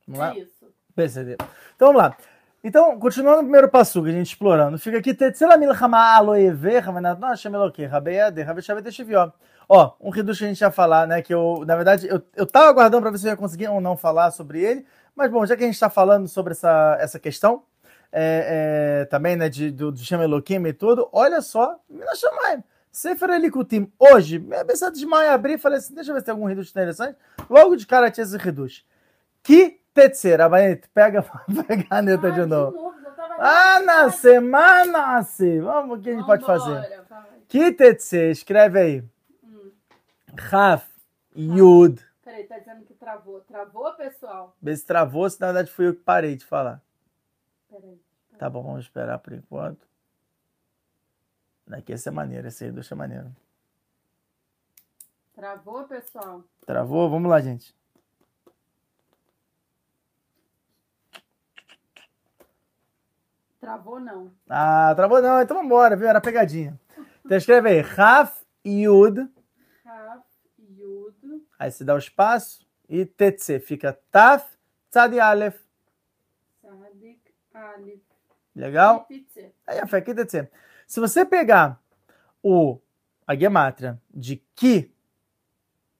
Vamos lá? é isso. PCD. Então vamos lá. Então, continuando o primeiro passo que a gente explorando, fica aqui Tetzela Milchama Aloeve, Rabeade. Ó, um reduto que a gente ia falar, né, que eu, na verdade, eu, eu tava aguardando para ver se eu ia conseguir ou não falar sobre ele, mas bom, já que a gente está falando sobre essa, essa questão, é, é, também, né, de, do, do e tudo, olha só, Mina Shamayim, Sefer Elikutim, hoje, minha cabeça de manhã abri e falei assim, deixa eu ver se tem algum reduto interessante, logo de cara tinha esse reduto. Que Tetzer, Abanet, pega, pega a neta Ah, de novo. tava Ah, na semana, assim. Vamos, o que a gente pode fazer? Vai. Kitetse, escreve aí. Hum. Raf, Yud. Peraí, tá dizendo que travou. Travou, pessoal? Vê se travou, se na verdade fui eu que parei de falar. Peraí. Tá bom, vamos esperar por enquanto. Daqui essa é maneira, essa aí é maneiro. Travou, pessoal? Travou? Vamos lá, gente. Travou não. Ah, travou não. Então vambora, viu? Era pegadinha. Então escreve aí. Raf Yud. Raf Yud. Aí você dá o espaço. E Tetse. Fica Taf Tzad Alef. Tzadik Alef. Legal? E Aí a fé aqui Tetse. Se você pegar o, a gemátria de Ki,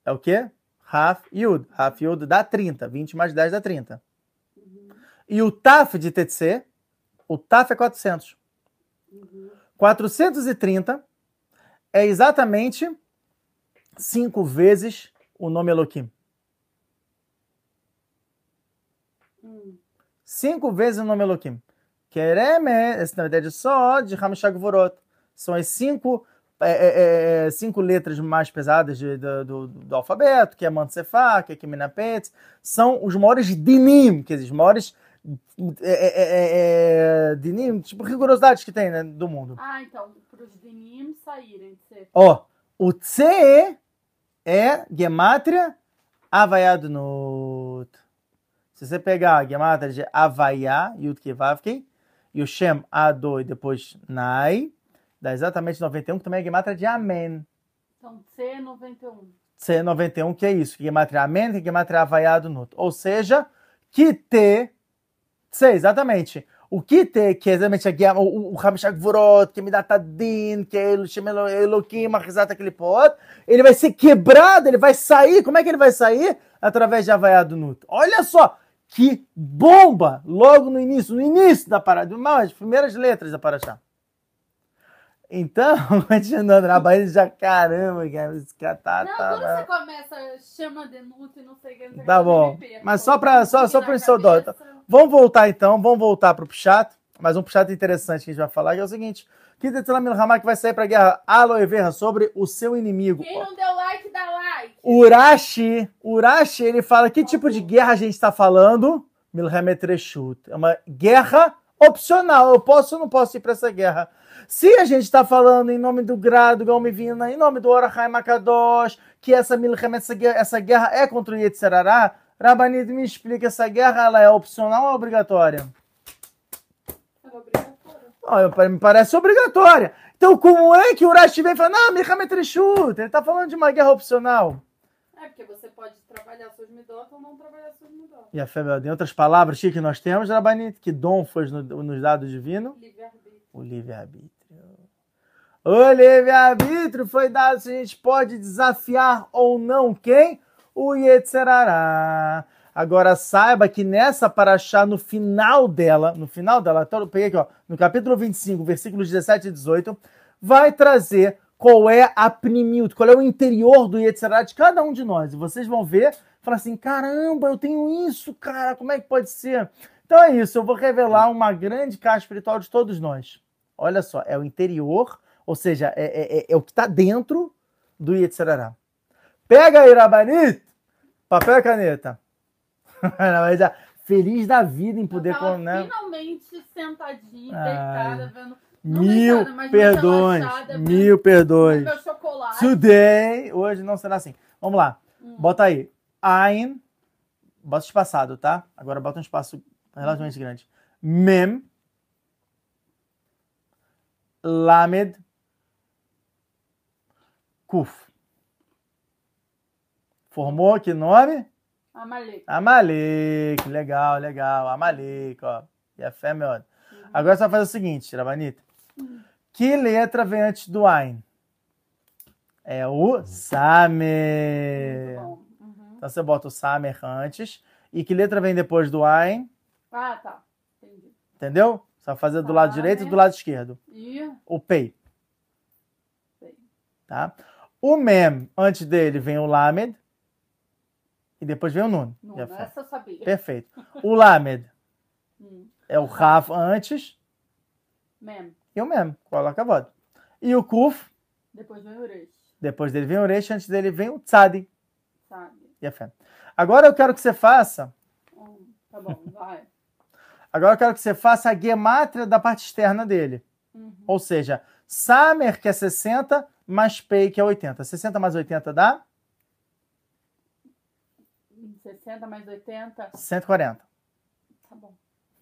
é o quê? Raf Yud. Raf Yud dá 30, 20 mais 10 dá 30. Uhum, E o Taf de Tetse, o Taf é 400. uhum. 430 é exatamente 5 vezes o nome Elohim. Hum, 5 vezes o nome Elohim. Kereme, na verdade é só de Hamishag Vorot. São as cinco, é, é, é, cinco letras mais pesadas de- do, do- do alfabeto, que é Mansefá, que é Kiminapetz. São os maiores dinim, quer dizer, os maiores é, é, é, é, dinim, tipo rigorosidades que tem né, do mundo. Ah, então, para os dinim saírem. Ó, o Tse é Gematria Havaiadnut. Se você pegar a Gematria de Havaiá, Yud Kevavken, e o Shem Ado e depois Nai, dá exatamente 91, que também é Gematria de Amen. Então, C91. Tse 91, que é isso, que Gematria Amen, que Gematria Havaiadnut. Ou seja, que te Tse, exatamente. O que te, que é exatamente a o, o Hamishak Vorot, que me dá Tadin, que é Elohim, Elohim, Marizat, aquele pot, ele vai ser quebrado, ele vai sair. Como é que ele vai sair? Através de Havaiado Nut. Olha só que bomba! Logo no início, no início da parada, uma das primeiras letras da Paraxá. Então, continuando, na Bahia já, caramba, cara, esse cara tá, não, tá, quando tá. você começa, chama Denuto e não sei o que. Tá bom. Mas só pra- só- só pro seu dó. cabeça. Vamos voltar então, vamos voltar pro Pshat, mas um Pshat interessante que a gente vai falar, que é o seguinte, que Tetela Milhamar que vai sair pra guerra Aloe Vera sobre o seu inimigo. Quem não deu like, dá like. Urashi, Urashi, ele fala que tipo de guerra a gente está falando? Milhamet Reshut. É uma guerra opcional. Eu posso ou não posso ir para essa guerra? Se a gente está falando em nome do Grado, Galmivina, em nome do Orahai Makadosh, que essa essa guerra, essa guerra é contra o Yetzirará, Rabanid me explica, essa guerra ela é opcional ou obrigatória? Ó, me parece obrigatória. Então, como é que o Urashi vem e fala, não, Milhamet Reshut, ele está falando de uma guerra opcional? É, porque você pode trabalhar suas midotas ou não trabalhar suas midotas. E a fé, em outras palavras, que nós temos, Rabanit, que dom foi no- nos dados divino? Livre-arbítrio. O livre-arbítrio. O livre-arbítrio foi dado se a gente pode desafiar ou não quem? O Yetzerará. Agora saiba que nessa paraxá, no final dela, no final dela, eu peguei aqui, ó, no capítulo 25, versículos 17 e 18, vai trazer qual é a pnimiut, qual é o interior do Yetzirah de cada um de nós. E vocês vão ver, falar assim, caramba, eu tenho isso, cara, como é que pode ser? Então é isso, eu vou revelar uma grande caixa espiritual de todos nós. Olha só, é o interior, ou seja, é, é- é- é o que está dentro do Yetzirah. Pega aí, Rabanit, papel e caneta. Mas já feliz da vida em poder... eu né? finalmente sentadinha, Ai. deitada, vendo. não Mil deitada, perdões, relaxada, mil perdões. Meu chocolate. Today, hoje não será assim. Vamos lá. Hum. Bota aí. Ein. Bota espaçado, tá? Agora bota um espaço relativamente grande. Mem. Lamed. Kuf. Formou que nome? Amalek. Amalek. Legal, legal. Amalek, ó. E a fé, meu. Agora você vai fazer o seguinte, Rabanita. Hum. Que letra vem antes do Ein? É o Samer. Uhum. Então você bota o Samer antes. E que letra vem depois do Ein? Ah, tá. Entendi. Entendeu? Você vai fazer do lado direito e do lado esquerdo. E. O Pei. Pei. Tá? O Mem, antes dele vem o Lamed. E depois vem o Nun. Não, a fé. essa eu sabia. Perfeito. O Lamed Hum. é o Raf antes. Mem. E o Mem. Coloca a voz. E o Kuf, Depois vem o Uresh. depois dele vem o Resh, antes dele vem o Tzadi. Sabe? E a fé. Agora eu quero que você faça. Hum, tá bom, vai. Agora eu quero que você faça a gemátria da parte externa dele. Uhum. Ou seja, Samer, que é 60, mais Pei, que é 80. 60 mais 80 dá 60 mais 80. 140. Tá bom.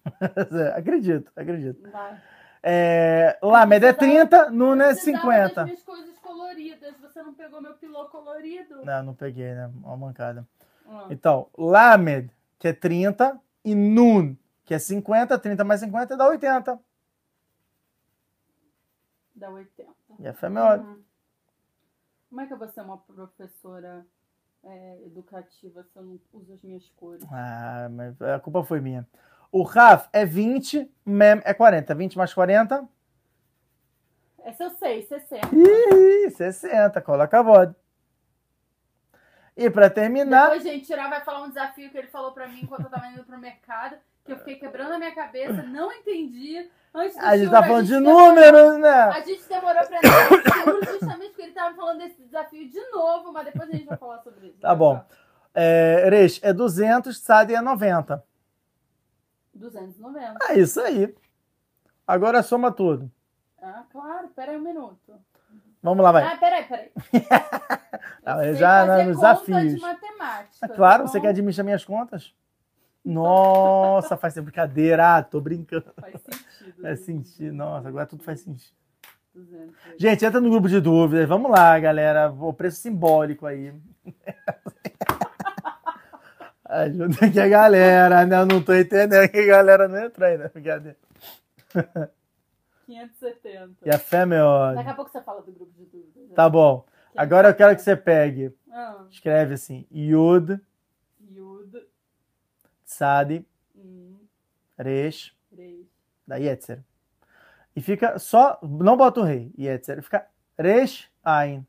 acredito, acredito. Vai. É, Lamed é 30, Nun é Precisava das 50. minhas coisas coloridas. Você não pegou meu pilô colorido? Não, não peguei, né? Uma mancada. Ah, Então, Lamed, que é 30, e Nun, que é 50, 30 mais 50 dá 80. dá 80. E a é melhor. Uhum. Como é que eu vou ser uma professora é, educativa se eu não uso as minhas cores? Ah, mas a culpa foi minha. O Raf é 20, Mem é 40. 20 mais 40, Essa eu sei, 60. ih, 60. Coloca a voz. E pra terminar, Depois, gente, tirar vai falar um desafio que ele falou pra mim enquanto eu tava indo pro mercado, que eu fiquei quebrando a minha cabeça, não entendi. Antes do a gente show, tá falando de demorou- números, né? A gente demorou pra seguro justamente porque ele tava falando desse desafio de novo, mas depois a gente vai falar sobre isso. Tá bom. É, Resh é 200, Sadi é 90. 290. É isso aí. Agora soma tudo. Ah, claro. Pera aí um minuto. Vamos lá, vai. Ah, peraí, peraí. Ah, Eu já fazer nos desafios. de matemática. É claro, tá você quer administrar minhas contas? Nossa, faz ser brincadeira. Ah, tô brincando. Faz sentido. Faz sentido. Nossa, agora tudo faz sentido. 200. Gente, entra no grupo de dúvidas. Vamos lá, galera. O preço simbólico aí. Ajuda aqui a galera, né? Eu não tô entendendo que a galera não entrou ainda. Brincadeira. 570. E a fé, meu. Daqui a pouco você fala do grupo de dúvidas. né? Tá bom. Agora eu quero que você pegue. Ah, Escreve assim: Yud. Tsadi, Hum, Resh, 3. da Yetzer. E fica só. Não bota o rei, Yetzer. Fica Resh, Ain.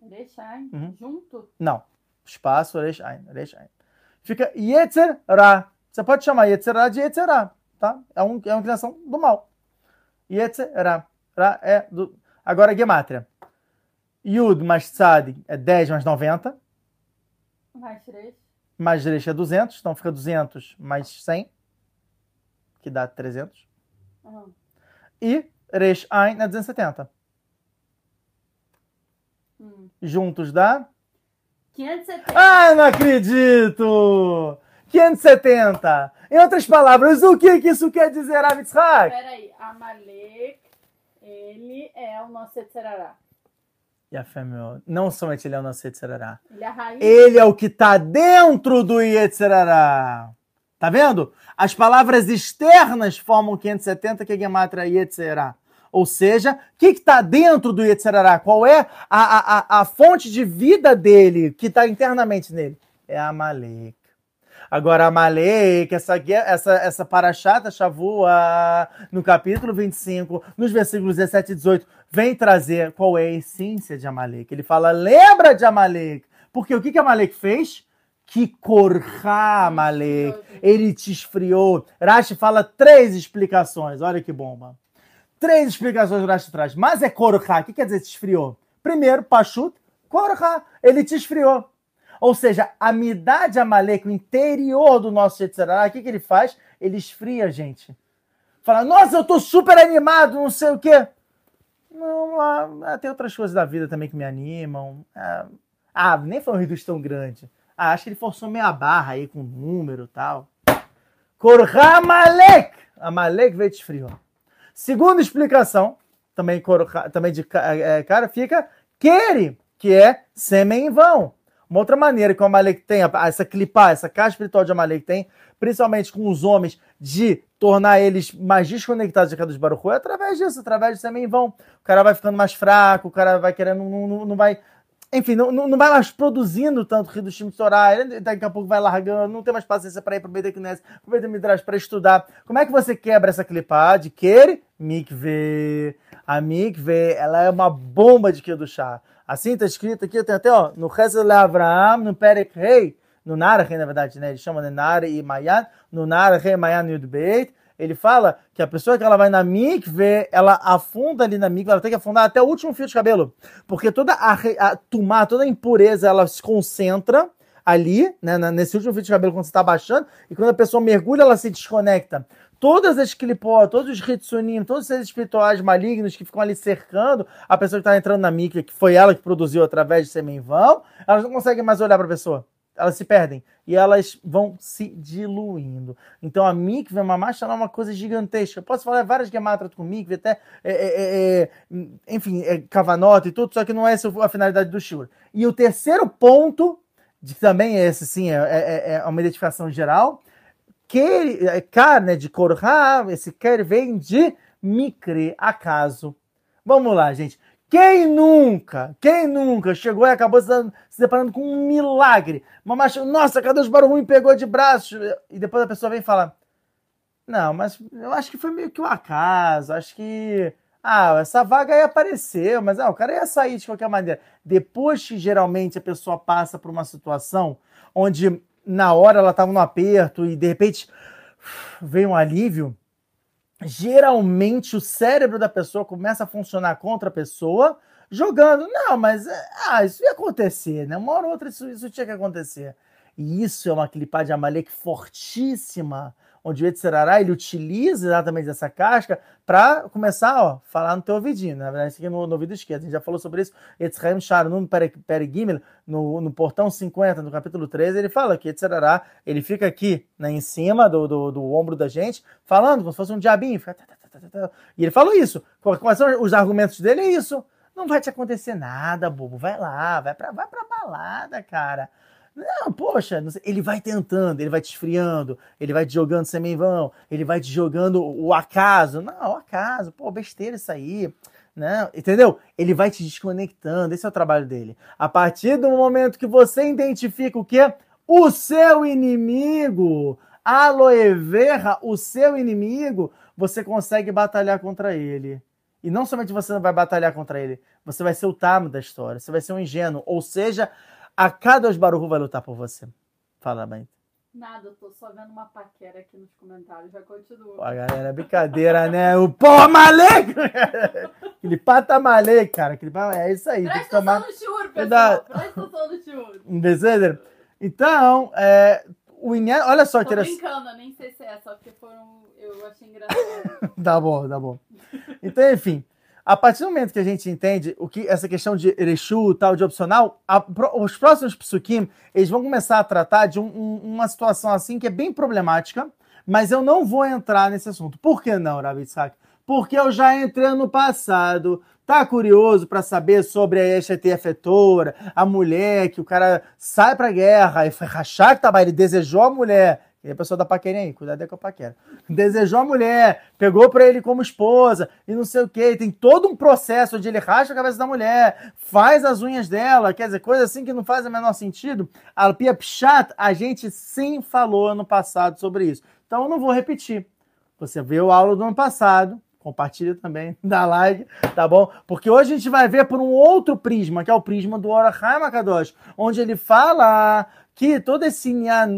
Deixar, hein? Uhum. Junto? Não. Espaço, Resh, Ain. Resh, Ain. Fica Yetzer, Ra. Você pode chamar Yetzer Ra de Yetzer Ra, tá? É, um, é uma inclinação do mal. Yetzer Ra. Ra é do. Agora, Gemátria. Yud mais Tsadi é 10 mais 90. Mais 3. Mais Resh é 200, então fica 200 mais 100, que dá 300. Ah, E Resh Ain é 270. hum. Juntos dá. 570. Ah, não acredito! 570. Em outras palavras, o que, que isso quer dizer, Avitzhak? Peraí, Amalek, ele é o nosso Etzerará. E a fé, meu, não somente ele é o nosso Yetzirará. Ele é a. Ele é o que está dentro do Yetzirará. Tá vendo? As palavras externas formam 570, que é Gematra Yetzirará. Ou seja, o que está dentro do Yetzirará? Qual é a, a, a, a fonte de vida dele, que está internamente nele? É Amalek. Agora, Amalek, essa, essa, essa parachata Shavua, no capítulo 25, nos versículos 17 e 18, vem trazer qual é a essência de Amalek. Ele fala, lembra de Amalek. Porque o que, que Amalek fez? Que korha Amalek. Ele te esfriou. Rashi fala três explicações. Olha que bomba. Três explicações Rashi traz. Mas é korha. O que quer dizer te esfriou? Primeiro, Pashut, korha. Ele te esfriou. Ou seja, a midá de Amalek, o interior do nosso Yetzirah, o que, que ele faz? Ele esfria a gente. Fala, nossa, eu tô super animado, não sei o quê. Não, ah, tem outras coisas da vida também que me animam. Ah, ah, nem foi um reduto tão grande. Ah, acho que ele forçou meia barra aí com número e tal. Korha Amalek! Amalek veio te esfriou. Segunda explicação, também, também de ca- é, cara, fica Keri, que é sêmen em vão. Uma outra maneira que o Amalek tem, essa clipar, essa caixa espiritual de Amalek tem, principalmente com os homens, de tornar eles mais desconectados de Kadosh Baruch é através disso, através sêmen em vão. O cara vai ficando mais fraco, o cara vai querendo, não, não, não vai... Enfim, não, não vai mais produzindo tanto Hidushim Torah, ele daqui a pouco vai largando, não tem mais paciência para ir pro Beit Knesset, pro Beit Midrash para estudar. Como é que você quebra essa clipá de Keri? Mikve. A Mikve, ela é uma bomba de Kedushá. Assim tá escrito aqui, tem até, ó, no Chesed Avraham, no Perek Rei, no Nara Rei, na verdade, né? Ele chama de Nara e Mayan, no Nara Rei Mayan Yud Beit, ele fala que a pessoa que ela vai na mikve, ela afunda ali na mikve, ela tem que afundar até o último fio de cabelo. Porque toda a, a tumá, toda a impureza, ela se concentra ali, né, nesse último fio de cabelo quando você está baixando, e quando a pessoa mergulha, ela se desconecta. Todas as clipó, todos os hitsunim, todos esses espirituais malignos que ficam ali cercando a pessoa que está entrando na mikve, que foi ela que produziu através de semen em vão, elas não conseguem mais olhar para a pessoa. elas se perdem e elas vão se diluindo. Então a mikve mamash é uma coisa gigantesca. Eu posso falar várias gematras com mikve, até, é, é, é, é enfim, é, cavanota e tudo, só que não é essa a finalidade do shiur. E o terceiro ponto, de, também é esse, sim, é, é, é uma identificação geral, que carne de korha, esse quer vem de micre, acaso. Vamos lá, gente. Quem nunca, quem nunca chegou e acabou se, deparando com um milagre? Uma nossa, cadê os barulhos pegou de braço? E depois a pessoa vem e fala: Não, mas eu acho que foi meio que um acaso. Acho que. Ah, essa vaga ia aparecer, mas ah, o cara ia sair de qualquer maneira. Depois que geralmente a pessoa passa por uma situação onde na hora ela estava no aperto e de repente veio um alívio, geralmente o cérebro da pessoa começa a funcionar contra a pessoa, jogando. Não, mas ah, isso ia acontecer, né? Uma hora ou outra isso, isso tinha que acontecer. E isso é uma clipá de Amalek fortíssima, onde o Etzerará ele utiliza exatamente essa casca para começar a falar no teu ouvidinho. Na verdade, aqui no, no ouvido esquerdo. A gente já falou sobre isso. Etzraim Sharanum Perigimel, no, no portão 50, no capítulo 13, ele fala que Etzerará ele fica aqui né, em cima do, do, do, ombro da gente, falando como se fosse um diabinho. E ele falou isso. Quais são os argumentos dele? É isso. Não vai te acontecer nada, bobo. Vai lá, vai pra, vai pra balada, cara. Não, poxa, não ele vai tentando, ele vai te esfriando, ele vai te jogando sem vão, ele vai te jogando o acaso. Não, o acaso, pô, besteira isso aí. Não, entendeu? Ele vai te desconectando, esse é o trabalho dele. A partir do momento que você identifica o que? O seu inimigo, aloe vera, o seu inimigo, você consegue batalhar contra ele. E não somente você não vai batalhar contra ele, você vai ser o tamo da história, você vai ser um ingênuo. Ou seja, a cada Baruchu vai lutar por você. Fala, mãe. Nada, eu tô só vendo uma paquera aqui nos comentários, já continua. Pô, galera, é brincadeira, né? O porra malê! Aquele pata malê, cara. Aquele. É isso aí. Presta atenção tomar... no churro, pessoal. Presta atenção no churro. Então, é, o Inhé, olha só interessante. brincando, nem sei se é, só porque foram, eu achei engraçado. tá bom, tá bom. Então, enfim, a partir do momento que a gente entende o que essa questão de Erechu, tal, de opcional, a, os próximos psukim, eles vão começar a tratar de um, um, uma situação assim que é bem problemática, mas eu não vou entrar nesse assunto. Por que não, Rav Yitzhak? Porque eu já entrei no passado. Tá curioso para saber sobre a Eshet afetora, a mulher que o cara sai pra guerra e foi rachar que tava, ele desejou a mulher e a pessoa da paquerinha aí, cuidado aí com a paquera. Desejou a mulher, pegou pra ele como esposa e não sei o que. Tem todo um processo onde ele racha a cabeça da mulher, faz as unhas dela, quer dizer, coisa assim que não faz o menor sentido. A Pia Pshat, a gente sim falou no passado sobre isso. Então eu não vou repetir. Você viu a aula do ano passado, compartilha também, dá like, tá bom? Porque hoje a gente vai ver por um outro prisma, que é o prisma do Orahai Makadosh, onde ele fala que todo esse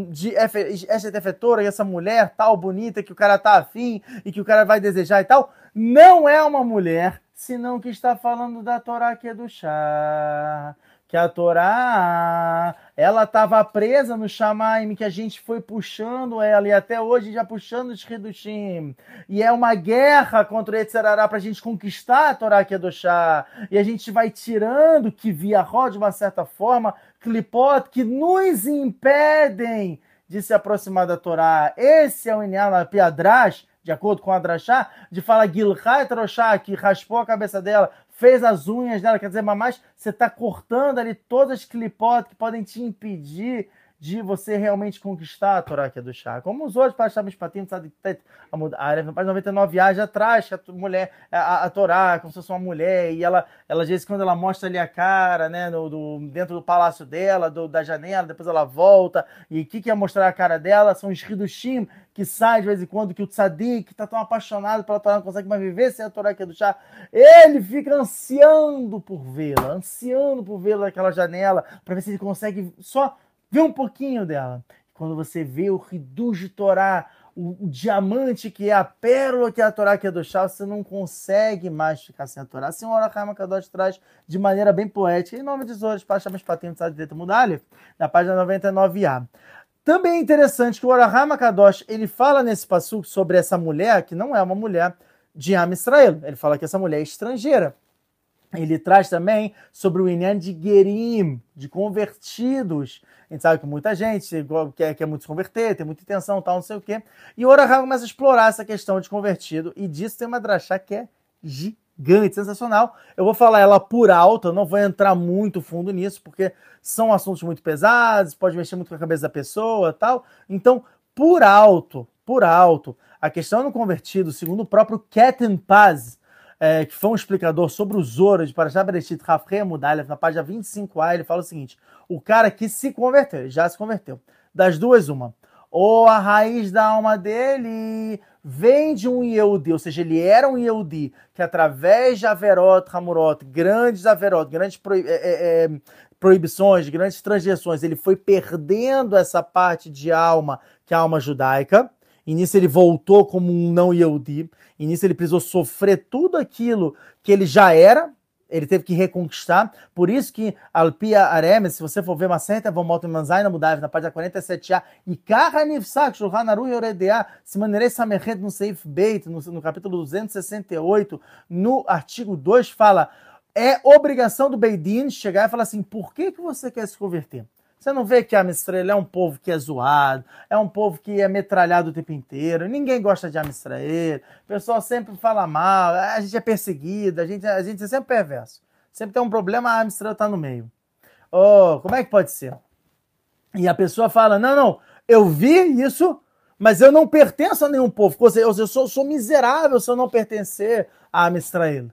de essa defetora e essa mulher tal bonita que o cara tá afim e que o cara vai desejar e tal, não é uma mulher, senão que está falando da Torá que é do chá que a Torá ela estava presa no Shamaim, que a gente foi puxando ela, e até hoje já puxando os Hidushim. E é uma guerra contra o Etzerará para a gente conquistar a Torá que é do chá. E a gente vai tirando que via Ró, de uma certa forma, clipot, que nos impedem de se aproximar da Torá. Esse é o Inyan Piadrash, de acordo com a Drashá, de falar Gilchai Troshá, que raspou a cabeça dela, fez as unhas dela, quer dizer, mas você está cortando ali todas as clipotes que podem te impedir de você realmente conquistar a Torá que é do chá. Como os outros passavam patinhos, sabe? A área página 99 a já traz a mulher, a, a, Torá, como se fosse uma mulher, e ela, ela às vezes, quando ela mostra ali a cara, né, no, do, dentro do palácio dela, do, da janela, depois ela volta, e o que, que é mostrar a cara dela? São os Hidushim que sai de vez em quando, que o tzadik, que tá tão apaixonado pela Torá, não consegue mais viver sem a Torá que é do chá, ele fica ansiando por vê-la, ansiando por vê-la naquela janela, para ver se ele consegue só Vê um pouquinho dela. Quando você vê o Hidush de Torá, o, o, diamante que é a pérola que é a Torá que é do chá, você não consegue mais ficar sem a Torá. Assim, o Orakaima Kadosh traz de maneira bem poética, em nome de Zoras, para chamar patentes de Deta Mudalha, na página 99a. Também é interessante que o Orahama Kadosh, ele fala nesse passo sobre essa mulher, que não é uma mulher de Am Israel. Ele fala que essa mulher é estrangeira. Ele traz também sobre o Inyan de Gerim, de convertidos. A gente sabe que muita gente quer, quer muito se converter, tem muita intenção, tal, não sei o quê. E o Orahá começa a explorar essa questão de convertido, e disso tem uma drachá que é gigante, sensacional. Eu vou falar ela por alto, não vou entrar muito fundo nisso, porque são assuntos muito pesados, pode mexer muito com a cabeça da pessoa tal. Então, por alto, por alto, a questão do convertido, segundo o próprio Keten Paz, é, que foi um explicador sobre o Zoro de Parashat Bereshit Rafre Mudalev, na página 25a, ele fala o seguinte: o cara que se converteu, ele já se converteu. Das duas, uma. Ou a raiz da alma dele vem de um Yehudi, ou seja, ele era um Yehudi, que através de Averot, Hamurot, grandes Averot, grandes é, é, é, proibições, grandes transgressões, ele foi perdendo essa parte de alma, que é a alma judaica, e nisso ele voltou como um não Yehudi. E nisso ele precisou sofrer tudo aquilo que ele já era, ele teve que reconquistar. Por isso que Alpia Aremes, se você for ver uma certa Vomoto Manzaina Mudav, na página 47a, e Karra Nifsak, Shulchan Aruch Yoredea, se maneirei Samerhet no Seif Beit, no, no capítulo 268, no artigo 2, fala é obrigação do Beidin chegar e falar assim, por que, que você quer se converter? Você não vê que a Amistrael é um povo que é zoado, é um povo que é metralhado o tempo inteiro, ninguém gosta de Amistrael, o pessoal sempre fala mal, a gente é perseguido, a gente, a gente é sempre perverso. Sempre tem um problema, a Amistrael está no meio. Oh, como é que pode ser? E a pessoa fala: não, não, eu vi isso, mas eu não pertenço a nenhum povo. Ou seja, eu sou, sou miserável se eu não pertencer a Amistrael.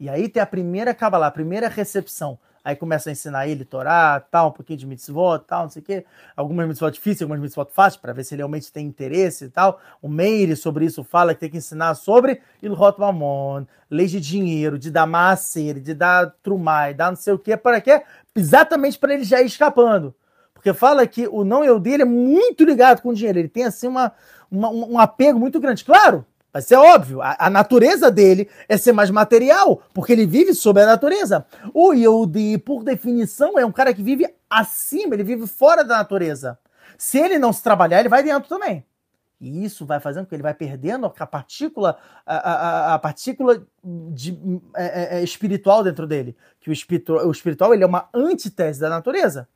E aí tem a primeira Kabbalah, a primeira recepção aí começa a ensinar ele Torá, tal, um pouquinho de mitzvot, tal, não sei o quê. Algumas mitzvot difíceis, algumas mitzvot fáceis, para ver se ele realmente tem interesse e tal. O Meire sobre isso fala que tem que ensinar sobre Ilhot Mamon, lei de dinheiro, de dar macer, de dar trumai, dar não sei o quê, para quê? Exatamente para ele já ir escapando. Porque fala que o não eu dele é muito ligado com o dinheiro, ele tem assim uma, uma um apego muito grande. Claro, Vai ser óbvio. A, a, natureza dele é ser mais material, porque ele vive sob a natureza. O Yehudi, por definição, é um cara que vive acima, ele vive fora da natureza. Se ele não se trabalhar, ele vai dentro também. E isso vai fazendo com que ele vai perdendo a partícula, a, a, a partícula de, é, é, é espiritual dentro dele. Que o espiritual, o espiritual ele é uma antítese da natureza.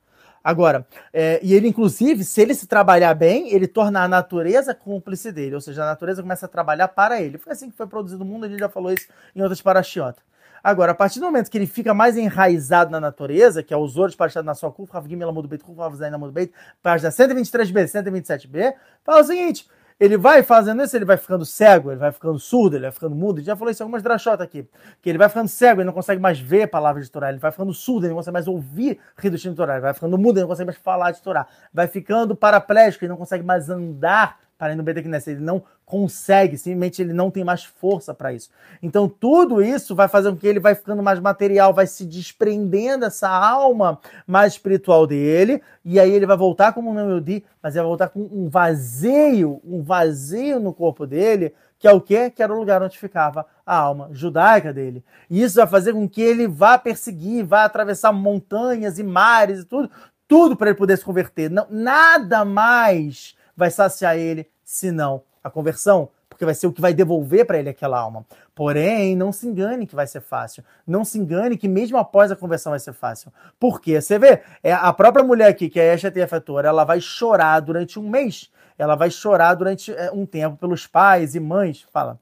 Agora, é, e ele, inclusive, se ele se trabalhar bem, ele torna a natureza cúmplice dele, ou seja, a natureza começa a trabalhar para ele. Foi assim que foi produzido o mundo, gente já falou isso em outras parachiotas. Agora, a partir do momento que ele fica mais enraizado na natureza, que é os outros parachados na sua curva, Rav Gimel Amud Beit, Rav Zain Amud Beit, página 123b, 127b, fala o seguinte, ele vai fazendo isso, ele vai ficando cego, ele vai ficando surdo, ele vai ficando mudo. Já falou isso em algumas drachotas aqui. Que ele vai ficando cego, ele não consegue mais ver palavras de Torá. Ele vai ficando surdo, ele não consegue mais ouvir Hidushim de Torá. Ele vai ficando mudo, ele não consegue mais falar de Torá. Vai ficando paraplégico, ele não consegue mais andar para ir no Betekness. Ele não consegue, simplesmente ele não tem mais força para isso. Então tudo isso vai fazer com que ele vai ficando mais material, vai se desprendendo essa alma mais espiritual dele, e aí ele vai voltar como um Yodi, mas ele vai voltar com um vazio, um vazio no corpo dele, que é o quê? Que era o lugar onde ficava a alma judaica dele. E isso vai fazer com que ele vá perseguir, vá atravessar montanhas e mares e tudo, tudo para ele poder se converter. Não, nada mais vai saciar ele, senão a conversão, porque vai ser o que vai devolver para ele aquela alma. Porém, não se engane que vai ser fácil. Não se engane que mesmo após a conversão vai ser fácil. Por quê? Você vê, é a própria mulher aqui, que é esta Tefatora, ela vai chorar durante um mês. Ela vai chorar durante é, um tempo pelos pais e mães. Fala.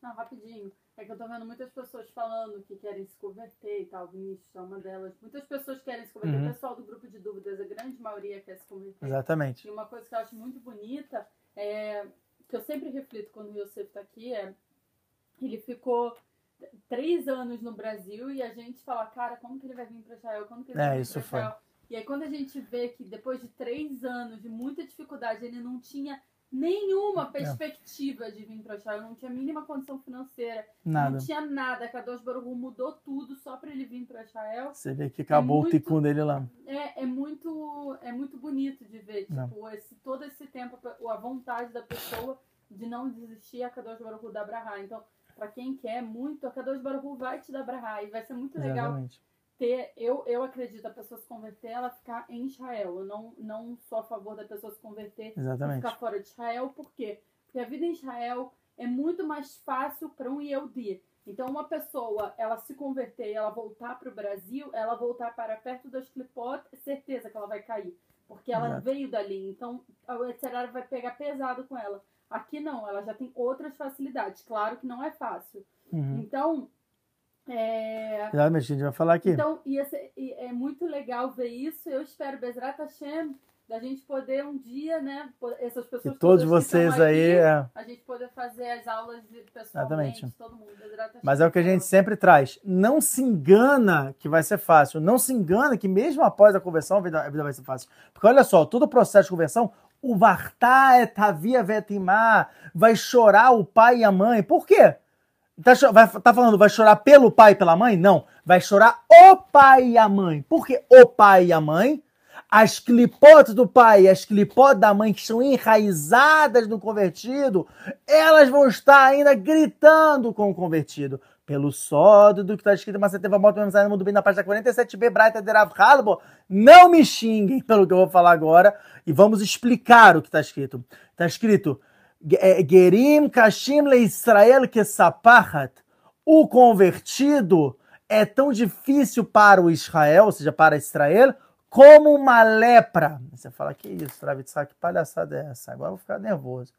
Não, rapidinho. Que eu tô vendo muitas pessoas falando que querem se converter e tal. Vinícius é uma delas. Muitas pessoas querem se converter. Uhum. O pessoal do grupo de dúvidas, a grande maioria quer se converter. Exatamente. E uma coisa que eu acho muito bonita é que eu sempre reflito quando o Yosef tá aqui é ele ficou três anos no Brasil e a gente fala, cara, como que ele vai vir para Israel? Como que ele é, vai vir isso Israel? Foi. E aí quando a gente vê que depois de três anos de muita dificuldade ele não tinha nenhuma é. perspectiva é. de vir para Israel, não tinha mínima condição financeira, nada. não tinha nada. Kadosh Baruch mudou tudo só para ele vir para Israel. Você vê que acabou é muito, o ticum dele lá. É, é muito, é muito bonito de ver, tipo, esse, todo esse tempo, a vontade da pessoa de não desistir a Kadosh Baruch da Brahá. Então, para quem quer muito, a Kadosh Baruch vai te dar Brahá e vai ser muito legal Exatamente ter, eu, eu acredito, a pessoa se converter, ela ficar em Israel. Eu não, não sou a favor da pessoa se converter Exatamente. e ficar fora de Israel. Por quê? Porque a vida em Israel é muito mais fácil para um Yehudi. Então, uma pessoa, ela se converter e ela voltar para o Brasil, ela voltar para perto das Clipot, é certeza que ela vai cair. Porque ela Exato. veio dali. Então, o Etzerar vai pegar pesado com ela. Aqui não, ela já tem outras facilidades. Claro que não é fácil. Uhum. Então, é, a gente vai falar aqui. então, ser- e é muito legal ver isso. Eu espero, Bezrat Hashem, da gente poder um dia, né? Essas pessoas todos todas que vocês estão aí. aqui, é. a gente poder fazer as aulas de- pessoalmente, Exatamente. todo mundo. Hashem. Mas é o que a gente sempre traz. Não se engana que vai ser fácil. Não se engana que mesmo após a conversão a vida, a vida vai ser fácil. Porque olha só, todo o processo de conversão, o Vartá et havia vetimá, vai chorar o pai e a mãe. Por quê? Tá, vai, tá falando, vai chorar pelo pai e pela mãe? Não. Vai chorar o pai e a mãe. Por que o pai e a mãe? As clipotes do pai e as clipotes da mãe que estão enraizadas no convertido, elas vão estar ainda gritando com o convertido. Pelo sódio do que está escrito em Maceteva Moto Mesmo no bem na página 47b, Braita de Rav Halbo. Não me xinguem pelo que eu vou falar agora e vamos explicar o que está escrito. Está escrito Gerim Kashim le Israel que sapachat. O convertido é tão difícil para o Israel, ou seja, para Israel, como uma lepra. Você fala, que isso, Travitzak, que palhaçada é essa? Agora eu vou ficar nervoso.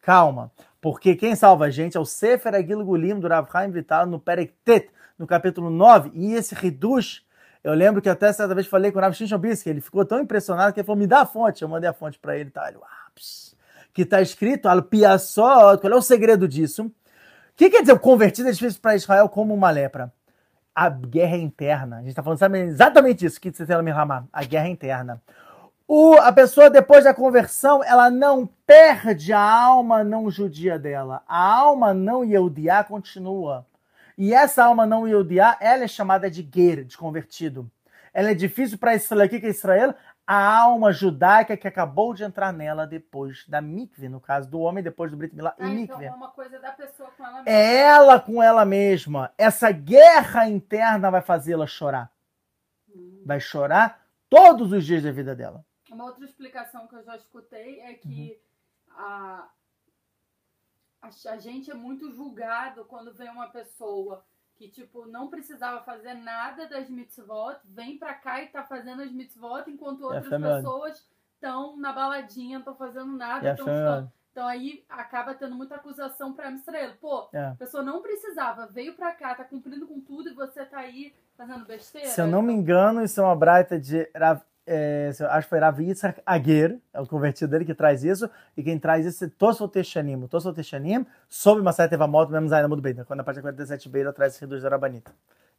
Calma, porque quem salva a gente é o Sefer Agilgulim do Rav Chaim Vital no Perektet, no capítulo 9, e esse reduz, eu lembro que até certa vez falei com o Rav Shimshon Bisky, ele ficou tão impressionado que ele falou, me dá a fonte, eu mandei a fonte para ele, tá? Ele, ah, pss, que está escrito, al qual é o segredo disso? O que quer dizer o convertido é difícil para Israel como uma lepra? A guerra interna. A gente está falando sabe, exatamente isso que você tem ramar. A guerra interna. O, a pessoa, depois da conversão, ela não perde a alma não judia dela. A alma não Yehudiá continua. E essa alma não Yehudiá, ela é chamada de ger, de convertido. Ela é difícil para Israel. O que é Israel? A alma judaica que acabou de entrar nela depois da mikve, no caso do homem, depois do Brit Milá e Ah, então mikve. é uma coisa da pessoa com ela mesma. É ela com ela mesma. Essa guerra interna vai fazê-la chorar. Hum. Vai chorar todos os dias da vida dela. Uma outra explicação que eu já escutei é que a, a, a gente é muito julgado quando vem uma pessoa que, tipo, não precisava fazer nada das mitzvot, vem pra cá e tá fazendo as mitzvot, enquanto outras família. pessoas estão na baladinha, não estão fazendo nada, É, estão família. estudando. Então aí acaba tendo muita acusação pra Israel. Pô, É. a pessoa não precisava, veio pra cá, tá cumprindo com tudo e você tá aí fazendo besteira. Se eu não me engano, isso é uma braita de. Rav- é, acho que foi Rav Yitzhak Aguer, é o convertido dele que traz isso, e quem traz isso é Tosfot Teshanim. O Tosfot Teshanim, sob uma certa moto, mesmo ainda muito bem. Quando a página 47b ele traz esse reduz da Rabanita.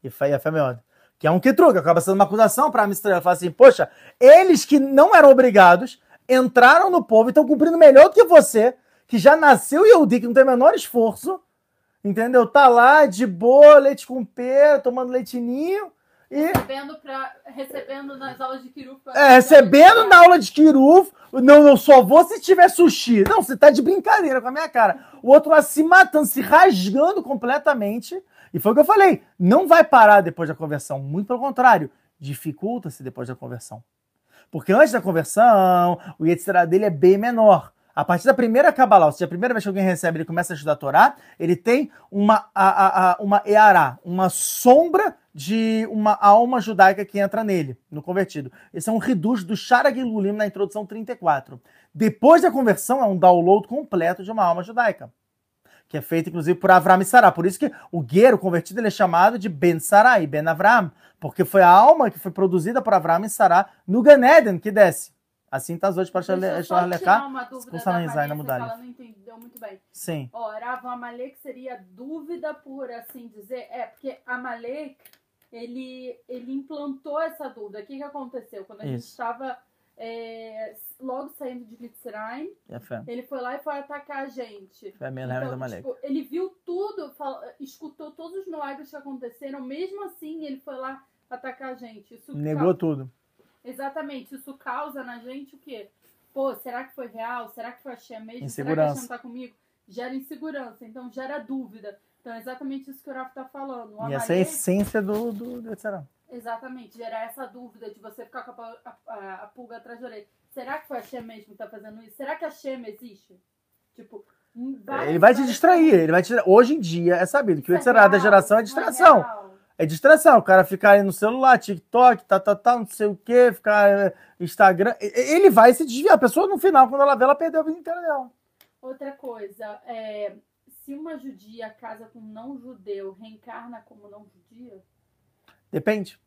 E foi a fé melhor. Que é um quitruga, acaba sendo uma acusação para a Mistrela. Fala assim, poxa, eles que não eram obrigados, entraram no povo e estão cumprindo melhor do que você, que já nasceu Yehudi, que não tem o menor esforço, entendeu? Tá lá de boa, leite com pera, tomando leitinho e Recebendo, pra, recebendo nas aulas de Kiru. é, recebendo na aula de Kiruf, não, não só vou se tiver sushi. Não, você tá de brincadeira com a minha cara. O outro lá se matando, se rasgando completamente. E foi o que eu falei. Não vai parar depois da conversão. Muito pelo contrário. Dificulta-se depois da conversão. Porque antes da conversão, o Yetzirah dele é bem menor. A partir da primeira Kabbalah, ou seja, a primeira vez que alguém recebe, ele começa a estudar a Torá, ele tem uma, a, a, a, uma Eará, uma sombra de uma alma judaica que entra nele, no convertido. Esse é um reduz do Sharagilulim na introdução 34. Depois da conversão, é um download completo de uma alma judaica. Que é feito, inclusive, por Avram e Sará. Por isso que o guerreiro convertido ele é chamado de Ben Sarai, Ben Avram. Porque foi a alma que foi produzida por Avram e Sará no Ganeden que desce. Assim está as outras para dúvida com Vanessa, que Mudalha. ela não entendeu muito bem. Sim. Ó, Rav Amalek seria dúvida por assim dizer. É, porque Amalek, ele, ele implantou essa dúvida. O que, que aconteceu? Quando a gente Isso. estava é, logo saindo de Mitzrayim, É ele foi lá e foi atacar a gente. Melhem da Então, tipo, ele viu tudo, fal- escutou todos os milagres que aconteceram, mesmo assim ele foi lá atacar a gente. Isso Negou tudo. Exatamente, isso causa na gente o quê? Pô, será que foi real? Será que foi a Shem mesmo? Será que a. Shem tá comigo? Gera insegurança, então gera dúvida. Então é exatamente isso que o Rafa tá falando. O E essa é a essência do, do, do exatamente, gerar essa dúvida de você ficar com a, a- a- a pulga atrás da orelha. Será que foi a Shem mesmo que tá fazendo isso? Será que a Shem existe? Tipo, Ele vai te distrair, ele vai te Hoje em dia é sabido que o Yetzirah da geração é distração. É distração, o cara ficar aí no celular, TikTok, tá, tá, tá, não sei o que, ficar eh, Instagram. Ele vai se desviar. A pessoa, no final, quando ela vê, ela perdeu a vida inteira dela. Outra coisa, é, se uma judia casa com um não judeu, reencarna como não judia? Depende.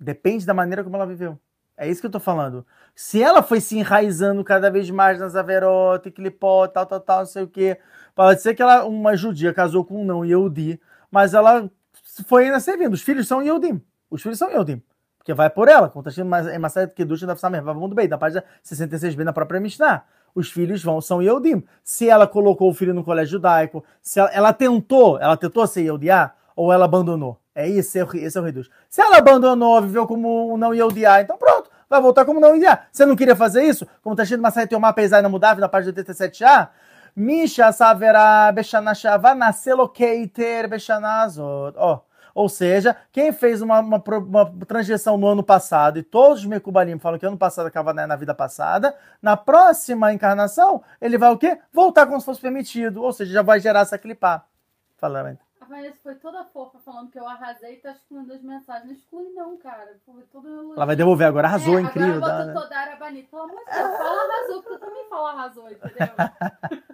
Depende da maneira como ela viveu. É isso que eu tô falando. Se ela foi se enraizando cada vez mais nas Averot, Clipó, tal, tal, tal, não sei o quê. Pode ser que ela, uma judia casou com um não Yehudi, mas ela foi ainda servindo. Os filhos são Yehudim. Os filhos são Yehudim. Porque vai por ela, escrito em Maseret Kedush da Samer, vai mundo bem, da página 66b na própria Mishnah. Os filhos vão, são Yehudim. Se ela colocou o filho no colégio judaico, se ela, ela tentou, ela tentou ser Yehudiá, ou ela abandonou? É isso, esse é o reduz. Se ela abandonou, viveu como um não Yehudiá, então pronto, vai voltar como não Yehudiá. Você não queria fazer isso? Como está escrito em Maseret Yomá Peizai na Mudav, na página 87a, Misha Savera Beshanashava Naselokeiter Beshanazot. Ó. Ou seja, quem fez uma, uma, uma transgressão no ano passado, e todos os Mekubalim falam que ano passado acaba né, na vida passada, na próxima encarnação, ele vai o quê? Voltar como se fosse permitido. Ou seja, já vai gerar essa clipar. Fala, Amanda. A Vanessa foi toda fofa falando que eu arrasei e tá excluindo as mensagens. Não exclui, não, cara. Foi tudo Ela vai devolver agora, arrasou, é, incrível. Agora eu boto toda a Arabanita. Pelo amor de Deus, fala arrasou, porque eu também falo arrasou, entendeu?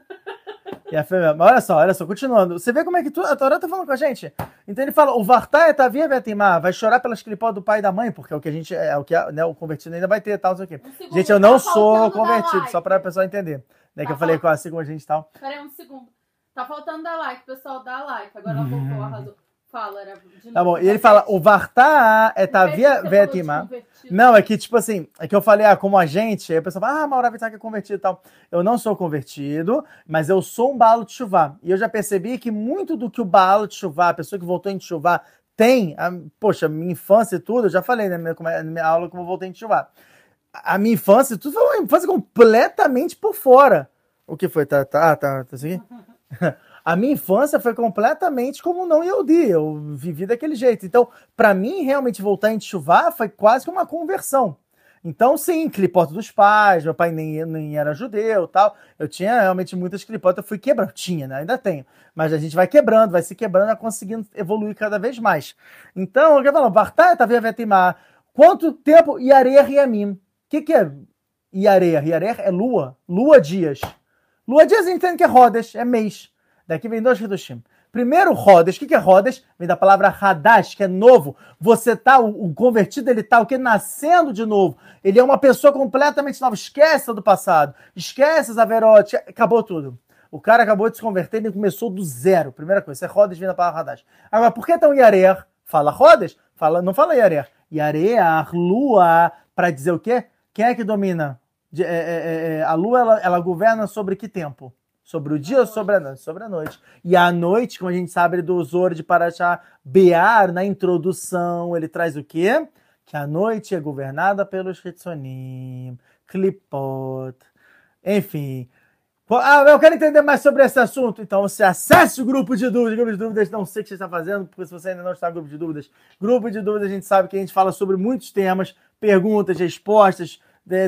E a Mas olha só, olha só, continuando. Você vê como é que tu, a Torá tá falando com a gente. Então ele fala, o Vartai é Tavia Vetimá vai chorar pelas clipós do pai e da mãe, porque é o que a gente, é o que né, o convertido ainda vai ter, tal, não sei o quê. Um gente, eu não tá sou convertido, só para a pessoa entender. Né, tá que eu falei com a segunda gente e tal. Peraí um segundo. Tá faltando dar like, pessoal, dá like. Agora ela voltou, arrasou. Fala, era de Tá bom, e ele fala, o Vartá é Tavia Vetima. Não, é que, tipo assim, é que eu falei, ah, como a gente, aí a pessoa fala, ah, Maura Vitak é convertido e tal. Eu não sou convertido, mas eu sou um balo de chuvar. E eu já percebi que muito do que o balo de chuvar, a pessoa que voltou em chuvar, tem, a, poxa, minha infância e tudo, eu já falei né, na minha, na minha aula como eu voltei em chuvar. A minha infância, tudo foi uma infância completamente por fora. O que foi? Tá, tá, tá, tá assim? A minha infância foi completamente como não Yehudi. Eu vivi daquele jeito. Então, para mim, realmente voltar em chuvar foi quase que uma conversão. Então, sim, clipota dos pais, meu pai nem, nem era judeu tal. Eu tinha realmente muitas clipotas, eu fui quebrando, tinha, né? ainda tenho. Mas a gente vai quebrando, vai se quebrando, vai conseguindo evoluir cada vez mais. Então, eu falo, Bartai, Tavia Vetimar, quanto tempo Yarer Yamim? O que, que é Yarer? Yarer é lua, lua dias. Lua dias entende que é rodas, é mês. Daqui vem dois Hidushim. Primeiro, Rodas. O que é Rodas? Vem da palavra Hadash, que é novo. Você tá, o, convertido, ele tá o que? Nascendo de novo. Ele é uma pessoa completamente nova. Esquece do passado. Esquece as averotes. Acabou tudo. O cara acabou de se converter, ele começou do zero. Primeira coisa. Isso é Rodas, vem da palavra Hadash. Agora, por que tão Yarer? Fala Rodas? Fala, não fala Yarer. Yarer, lua, para dizer o quê? Quem é que domina? É, é, é, é, a lua, ela, ela governa sobre que tempo? Sobre o dia ou sobre a noite? Sobre a noite. E a noite, como a gente sabe do Zoro de Paraxá Bear, na introdução, ele traz o quê? Que a noite é governada pelos Hitsonim, Klipot, enfim. Ah, eu quero entender mais sobre esse assunto. Então você acesse o grupo de dúvidas. Grupo de dúvidas, não sei o que você está fazendo, porque se você ainda não está no grupo de dúvidas, grupo de dúvidas a gente sabe que a gente fala sobre muitos temas, perguntas, respostas,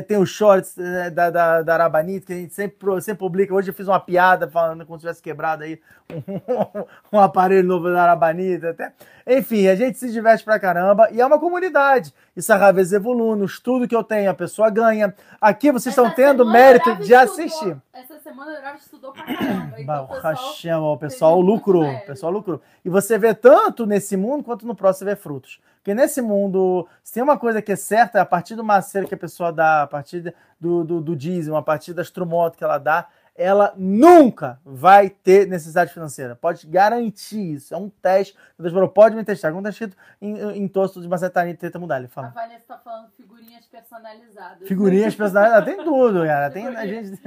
tem os shorts é, da, da, da Arabanita, que a gente sempre, sempre publica. Hoje eu fiz uma piada falando como se tivesse quebrado aí um, um aparelho novo da Arabanita. Até. Enfim, a gente se diverte pra caramba e é uma comunidade. Isso é Ravez Evolunos, tudo que eu tenho, a pessoa ganha. Aqui vocês Essa estão tendo mérito de assistir. Essa semana o Rav estudou pra caramba. Então, o pessoal, o pessoal lucrou. O pessoal lucrou. E você vê tanto nesse mundo quanto no próximo você vê frutos. Porque nesse mundo, se tem uma coisa que é certa, a partir do maceiro que a pessoa dá, a partir do, do, do dízimo, a partir das trumotas que ela dá, ela nunca vai ter necessidade financeira. Pode garantir isso. É um teste. Deus falou, pode me testar. Como está escrito em, em tosto de Macetarina tenta mudar. Ele fala. A Vanessa está falando figurinhas personalizadas. Figurinhas personalizadas. Tem tudo, cara. Tem a gente.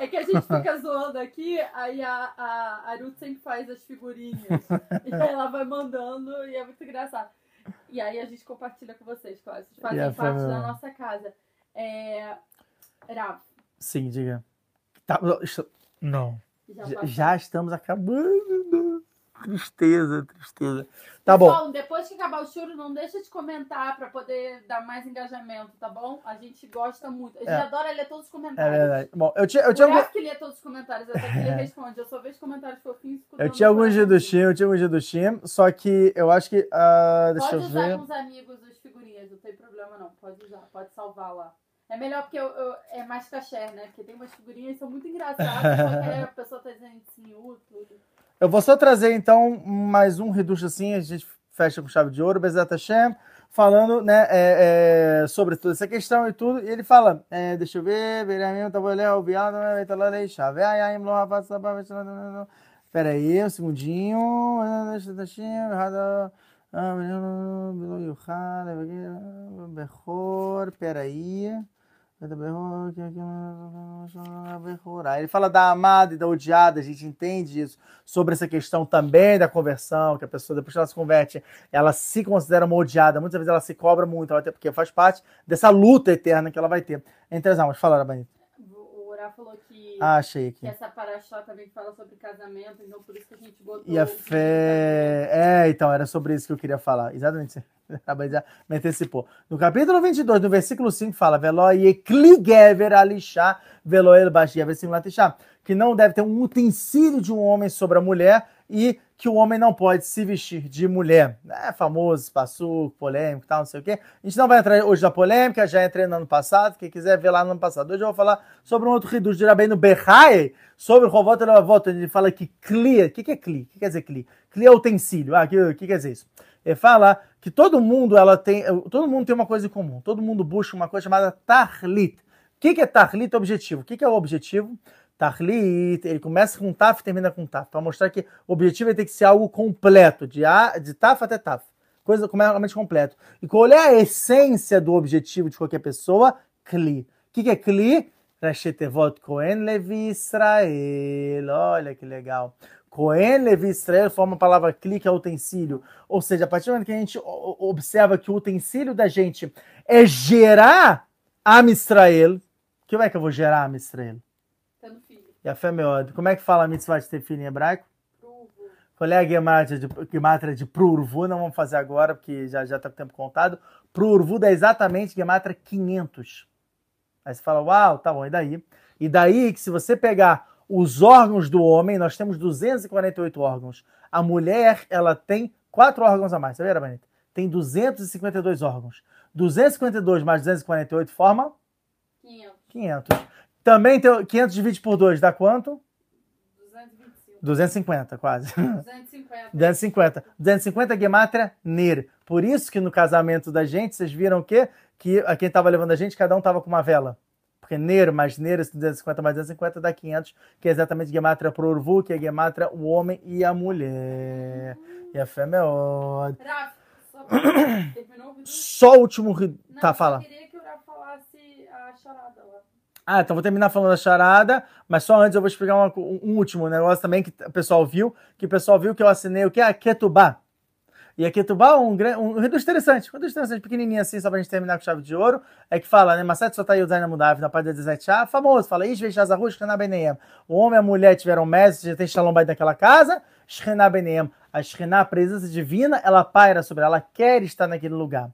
É que a gente fica zoando aqui, aí a, a, a Ruth sempre faz as figurinhas. e aí ela vai mandando e é muito engraçado. E aí a gente compartilha com vocês, claro. Vocês fazem yeah, parte da nossa casa. É... Rav. Sim, diga. Tá, não. Já, já, estamos acabando. Tristeza, tristeza. Tá bom. Pessoal, depois que acabar o churro, não deixa de comentar pra poder dar mais engajamento, tá bom? A gente gosta muito. A gente É. adora ler todos os É comentários. verdade. Bom, eu tinha, eu tinha, algum- que lê todos os comentários, até que ele responde. Eu só vejo comentários fofinhos. eu tinha alguns coração. Gedushim, eu tinha alguns Gedushim, só que eu acho que. ah, deixa Pode eu usar ver. com os amigos as figurinhas, não tem problema não. Pode usar, pode salvar lá. É melhor porque eu, eu- é mais caché, né? Porque tem umas figurinhas que são muito engraçadas, só que a pessoa tá dizendo sim, tudo. Eu vou só trazer então mais um reducho assim, a gente fecha com chave de ouro, Bezat Hashem, falando né, é, é, sobre toda essa questão e tudo. E ele fala: é, deixa eu ver, Pera aí, um segundinho. Pera aí. Ele fala da amada e da odiada, a gente entende isso sobre essa questão também da conversão, que a pessoa, depois que ela se converte, ela se considera uma odiada, muitas vezes ela se cobra muito, ela tem- porque faz parte dessa luta eterna que ela vai ter entre as almas. Fala, Rabanito. O Urá falou que, Ah, achei que essa paraxá também fala sobre casamento, então por isso que a gente botou. E a fé. É, então, era sobre isso que eu queria falar. Exatamente. Me antecipou. No capítulo 22, no versículo 5, fala: Velo yekligever alishá, velo el bashia, versículo latishá. Que não deve ter um utensílio de um homem sobre a mulher e que o homem não pode se vestir de mulher. É famoso, espaço, polêmico tal, não sei o quê. A gente não vai entrar hoje na polêmica, já entrei no ano passado. Quem quiser ver lá no ano passado. Hoje eu vou falar sobre um outro reduz de Rabbeinu Berrae, sobre o Rovot Elavot. Ele fala que cli, o que, que é cli? O que quer dizer cli? Cli é utensílio. Ah, o que, que quer dizer isso? Ele fala que todo mundo ela tem, todo mundo tem uma coisa em comum. Todo mundo busca uma coisa chamada tarlit. O que, que é tarlit? Objetivo. O que, que é o objetivo? Tarlit, ele começa com taf e termina com taf, para mostrar que o objetivo é ter que ser algo completo, de, a, de taf até taf. Coisa completamente completo. E qual é a essência do objetivo de qualquer pessoa? Kli. O que, que é Kli? Rashetevot Kohen Levi Israel. Olha que legal. Cohen Levi Israel forma a palavra Kli, que é utensílio. Ou seja, a partir do momento que a gente observa que o utensílio da gente é gerar Am Israel, como é que eu vou gerar Am Israel? E a fé meod. Como é que fala a mitzvah de ter filho em hebraico? É a gemátria de, de Prurvu? Não vamos fazer agora, porque já já está o tempo contado. Prurvu dá exatamente gemátria 500. Aí você fala, uau, tá bom, e daí? E daí que se você pegar os órgãos do homem, nós temos 248 órgãos. A mulher, ela tem quatro órgãos a mais, sabia, Rabanita? Tem 252 órgãos. 252 mais 248 forma 500. 500. Também tem 500 divide por 2, dá quanto? 225. 250, quase. 250. 250. 250 gemátria ner. Por isso que no casamento da gente, vocês viram o quê? Que a quem estava levando a gente, cada um estava com uma vela. Porque ner mais ner, esse 250 mais 250 dá 500, que é exatamente gemátria pro urvu, que é gemátria o homem e a mulher. E a fé meod. Rafa, só? Só o último... Não, Tá, eu fala. queria que o Rafa falasse a charada lá. Ah, então vou terminar falando da charada, mas só antes eu vou explicar uma- um, um último negócio também que o pessoal viu, que o pessoal viu que eu assinei o que é a Ketubá. E a Ketubá é um, gran- um reduz interessante, um reduz interessante, pequenininho assim, só pra gente terminar com chave de ouro, é que fala, né, Masset só tá aí o Zaina Mudav, na página 17 a famoso, fala, Ish Shazaru, Shkena Beneem. O homem e a mulher tiveram mestre, já tem Shalom Bait naquela casa, Shkena Beneem. A Shkena, a presença divina, ela paira sobre ela, ela quer estar naquele lugar.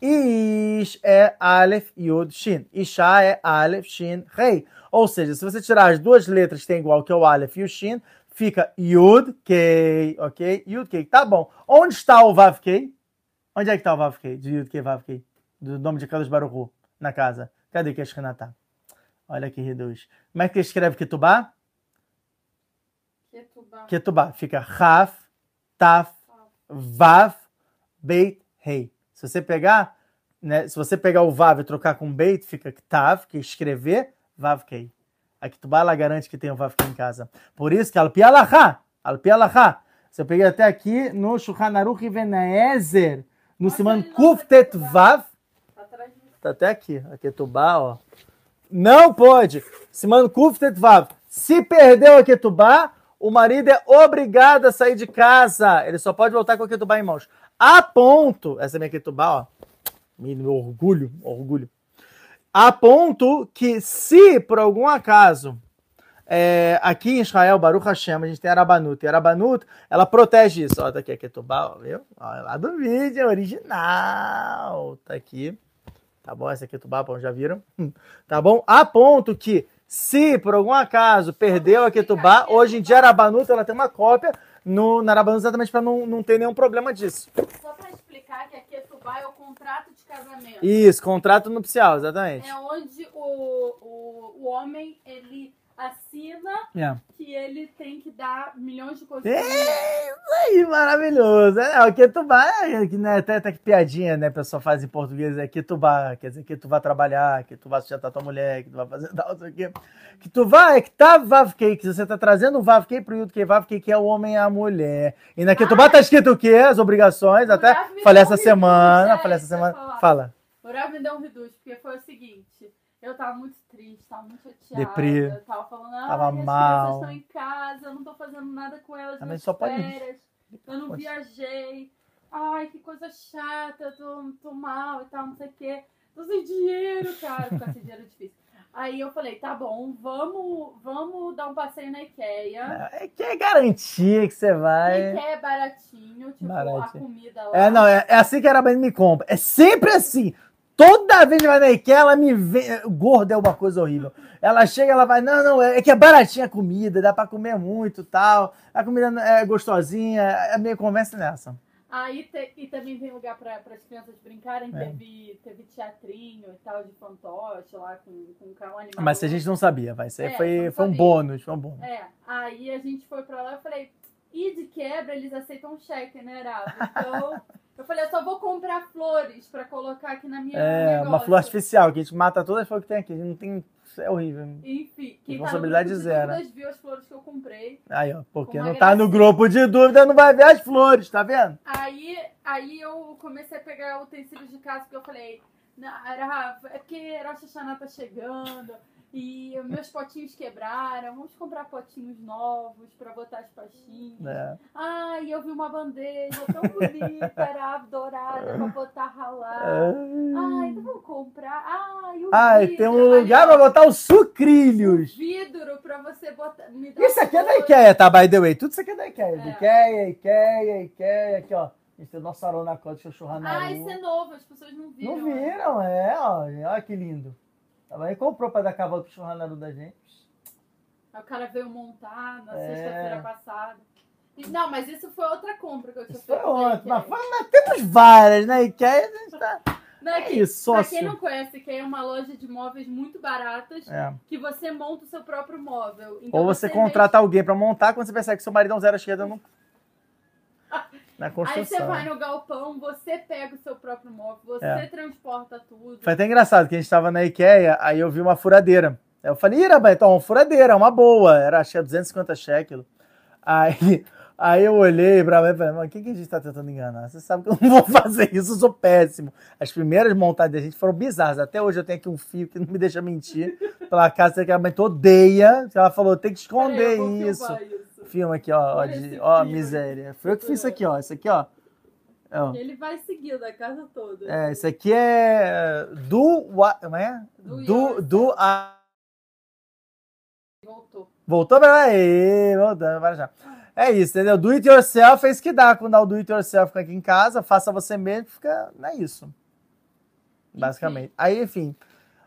Ish é Aleph, Yud, Shin. Isha é Aleph, Shin, Rei. Ou seja, se você tirar as duas letras que tem igual, que é o Aleph e o Shin, fica Yud, Kei, ok? Yud, Kei. Tá bom. Onde está o Vav, Kei? Onde é que está o Vav, Kei? De Yud, Kei, Vav, Kei. Do nome de Kadosh Baruch Hu, na casa. Cadê que a Shekhinah tá? Olha que reduz. Como é que escreve Ketubá? Ketubá. Ketubá. Fica Raf, Taf, Vav, Beit, Rei. Se você pegar, né, se você pegar o Vav e trocar com Beit, fica Tav, que é escrever, Vav Kei. A Ketubá, ela garante que tem o Vav Kei em casa. Por isso que Alpi Alachá, Alpi Alachá. Se eu peguei até aqui no Shulchan Aruch e Venaezer, no Siman Kuftet. Vav, Tá. Tá até aqui, a Ketubá, ó. Não pode. Siman Kuftet Vav. Se perdeu a Ketubá, o marido é obrigado a sair de casa. Ele só pode voltar com a Ketubá em mãos. A ponto, essa é minha Ketubá, ó. Meu orgulho, orgulho. A ponto que se, por algum acaso, é, aqui em Israel, Baruch Hashem, a gente tem Arabanut. E Arabanut, ela protege isso. Ó, tá aqui a Ketubá, ó, viu? Ó, lá do vídeo, é original. Tá aqui. Tá bom? Essa Ketubá, já viram? Tá bom? A ponto que, se por algum acaso perdeu a Ketubá, hoje em dia Arabanut, ela tem uma cópia no, na exatamente para não, não ter nenhum problema disso. Só para explicar que a Ketubá é o contrato de casamento. Isso, contrato nupcial, exatamente. É onde o, o, o homem, ele assina Yeah. que ele tem que dar milhões de coisas. É isso aí, maravilhoso. É, o Ketubá, é, que, né, até, até que piadinha, né? A pessoa faz em português, é Ketubá, quer dizer que tu vai trabalhar, que tu vai sustentar tua mulher, que tu vai fazer tal, não sei o quê. Que tu vai, é que tá Vavkei, que você tá trazendo o Vavkei pro Yudkei, Vavkei que é o homem e a mulher. E na Ketubá tá escrito o quê? As obrigações, O até falei essa semana, falei é, essa que eu ia semana. Fala. O Rav me deu um reduto, porque foi o seguinte. Eu tava muito triste, tava muito chateada. Deprê. Eu tava falando, ah, Tava as mal. crianças estão em casa, eu não tô fazendo nada com elas Ah, mas nas férias. Eu não viajei. Ai, que coisa chata, eu tô, tô mal e tal, não sei o quê. Tô sem dinheiro, cara. Ficar sem dinheiro é difícil. Aí eu falei, tá bom, vamos, vamos dar um passeio na Ikea. É que é garantia que você vai. Ikea é baratinho, tipo, Baratinho. a comida lá. É, não, é, é assim que a Arabane me compra. É sempre assim. Toda vez que vai na IKEA, ela me vê. Gorda é uma coisa horrível. Ela chega, ela vai, não, não, é que é baratinha a comida, dá pra comer muito e tal. A comida é gostosinha, é meio conversa nessa. Aí te- e também tem lugar para as crianças brincarem. É. Teve, teve teatrinho e tal de fantoche lá com, com carro animado. Mas se a gente não sabia, vai ser, É, foi, foi um bônus, foi um bônus. É, aí a gente foi pra lá eu falei, e de quebra eles aceitam cheque, né, Rafa? Então, eu falei, eu só vou comprar flores pra colocar aqui na minha É, uma flor artificial, que a gente mata todas as flores que tem aqui. A gente não tem. É horrível. Enfim, quem Responsabilidade tá no grupo zero. de dúvidas viu as flores que eu comprei. Aí, ó, porque não tá no grupo de dúvida, não vai ver as flores, tá vendo? Aí, aí eu comecei a pegar utensílios de casa, porque eu falei, "Não, Rafa, é porque Rosh Hashanah tá chegando e meus potinhos quebraram, vamos comprar potinhos novos pra botar as pastinhas. É. Ai, eu vi uma bandeja tão bonita, era dourada pra botar ralar. Ai, então vamos comprar. Ai, o Ai, vidro, tem um lugar ó, botar os sucrilhos. vidro pra você botar. Isso aqui é da. IKEA, tá? By the way. Tudo isso aqui é da IKEA. É. IKEA, IKEA, IKEA. Aqui, ó. A gente tem o nosso salão na conta, deixa eu churrar na Ah, isso é novo, as pessoas não viram. Não viram, é, ó. Olha que lindo. Tava aí comprou pra dar cavalo pro churranaru da gente. Aí o cara veio montar na É. sexta-feira passada. E- não, mas isso foi outra compra que eu tinha Isso foi feito. na ontem. Mas, foi- mas temos várias, né? IKEA, a gente tá. Não, É que- isso, Pra quem não conhece, que é uma loja de móveis muito baratas, É. que você monta o seu próprio móvel. Então Ou você contrata alguém pra montar quando você percebe que seu marido é um zero à esquerda no... na Aí você construção. vai no galpão, você pega o seu próprio móvel, você É. transporta tudo. Foi até engraçado que a gente tava na IKEA, aí eu vi uma furadeira. Aí eu falei, Ira, então, uma furadeira, uma boa. Era, era 250 shekel. Aí, aí eu olhei pra mim e falei, mano, quem que a gente tá tentando enganar? Você sabe que eu não vou fazer isso, eu sou péssimo. As primeiras montagens da gente foram bizarras. Até hoje eu tenho aqui um fio que não me deixa mentir. Pela casa que a mãe odeia. Ela falou, tem que esconder vou isso. isso. Filma aqui, ó, ó, de- ó, miséria. Foi eu que fiz isso aqui, ó. Isso aqui, ó. Ó. Ele vai seguindo a casa toda. É, isso aqui é do como é? Do Do do a Voltou. voltou aí, voltando para já. É isso, entendeu? Do it yourself é isso que dá quando dá o do it yourself fica aqui em casa, faça você mesmo, fica, não é isso. Basicamente. Aí, enfim.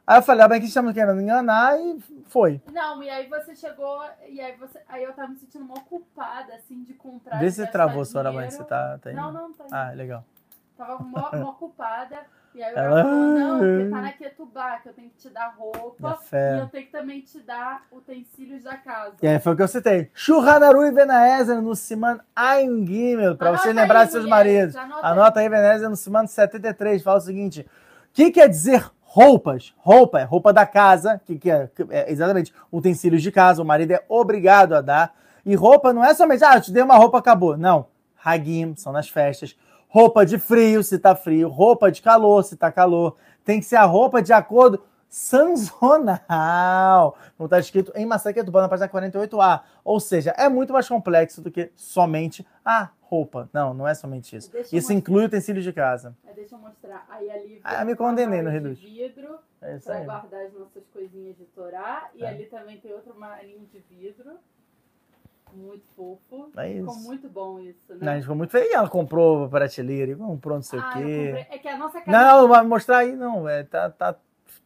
Aí eu falei, ah, bem que estamos querendo enganar e foi. Não, e aí você chegou, e aí você. Aí eu tava me sentindo mal culpada, assim, de comprar. Vê se travou, senhora mãe, dinheiro. você tá, tá indo? Não, não, tá indo. Ah, legal. Tava mó, mó culpada. E aí o Ela- falou, não, você tá na Ketubá, que eu tenho que te dar roupa. E eu tenho que também te dar utensílios da casa. E aí foi o que eu citei. Churranaru e Venaezer no Siman Ein Gimel, pra Anota você aí, lembrar de seus mulheres, maridos. anota Anota aí, Venaezer no Siman 73, fala o seguinte. O que quer dizer roupas? Roupa é roupa da casa, que, que é, que é exatamente utensílios de casa, o marido é obrigado a dar. E roupa não é somente, ah, eu te dei uma roupa, acabou. Não. Hagim, são nas festas. Roupa de frio, se tá frio. Roupa de calor, se tá calor. Tem que ser a roupa de acordo sanzonal. Não tá escrito em Massacre do na página 48A. Ou seja, é muito mais complexo do que somente a roupa. Não, não é somente isso. Deixa Isso inclui utensílios de casa. Aí deixa eu mostrar. Aí ali. Ah, me condenei no Reduz. de vidro É aí. guardar as nossas coisinhas de Torá. E É. ali também tem outro marinho de vidro. Muito fofo. É Ficou muito bom isso, né? Não, a gente ficou muito feliz. Ela comprou prateleira, e comprou não sei ah, o quê. É que a nossa casa. Não, vai mostrar aí, não. É, tá, tá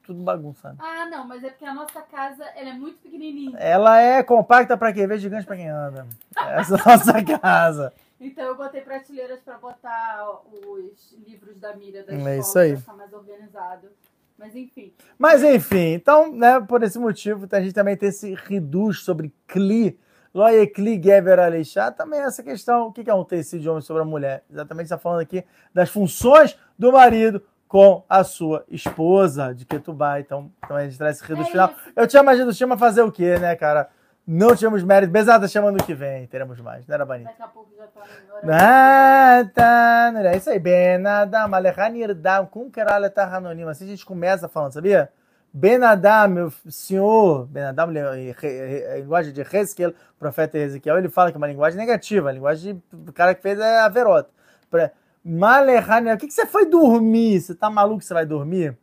tudo bagunçado. Ah, não, mas é porque a nossa casa ela é muito pequenininha. Ela é compacta pra quem vê, gigante pra quem anda. Essa é a nossa casa. Então eu botei prateleiras pra botar os livros da Mira da É escola isso aí. pra ficar mais organizado. Mas enfim. Mas enfim, então, né, por esse motivo, a gente também tem esse reduz sobre Kli. Loye Kli Geber Aleixá, também essa questão, o que é um tecido de homem sobre a mulher? Exatamente está falando aqui das funções do marido com a sua esposa de Ketubá. Então, então a gente traz esse reduz É final. isso. Eu tinha mais chama fazer o quê, né, cara? Não tivemos mérito. Bezada chama no que vem, teremos mais, né, Rabanito? Daqui a pouco já tá horário. Natan, é isso aí. Benadam, Alechanirdam, Kunkeraleta Hanonim. Assim a gente começa falando, sabia? Benadam, meu senhor, Benadam, ele- a linguagem de Hezkel, profeta Ezequiel, ele fala que é uma linguagem negativa, a linguagem do cara que fez é a verota. Malechanirdam, o que, que você foi dormir? Você tá maluco que você vai dormir?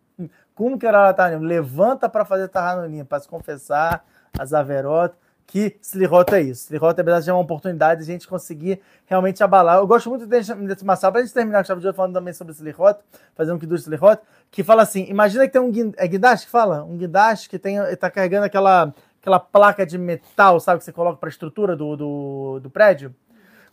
Kunkeraleta Hanonim, levanta para fazer Tahanonim, para se confessar as averotas. Que Slirot é isso. Slirot é verdade, é uma oportunidade de a gente conseguir realmente abalar. Eu gosto muito desse, massal, pra gente terminar com chave de falando também sobre Slirot, fazer um Kiddush Slirot, que fala assim, imagina que tem um guin- é guindaste que fala? Um guindaste que tem, tá carregando aquela, aquela placa de metal, sabe, que você coloca para a estrutura do, do, do prédio.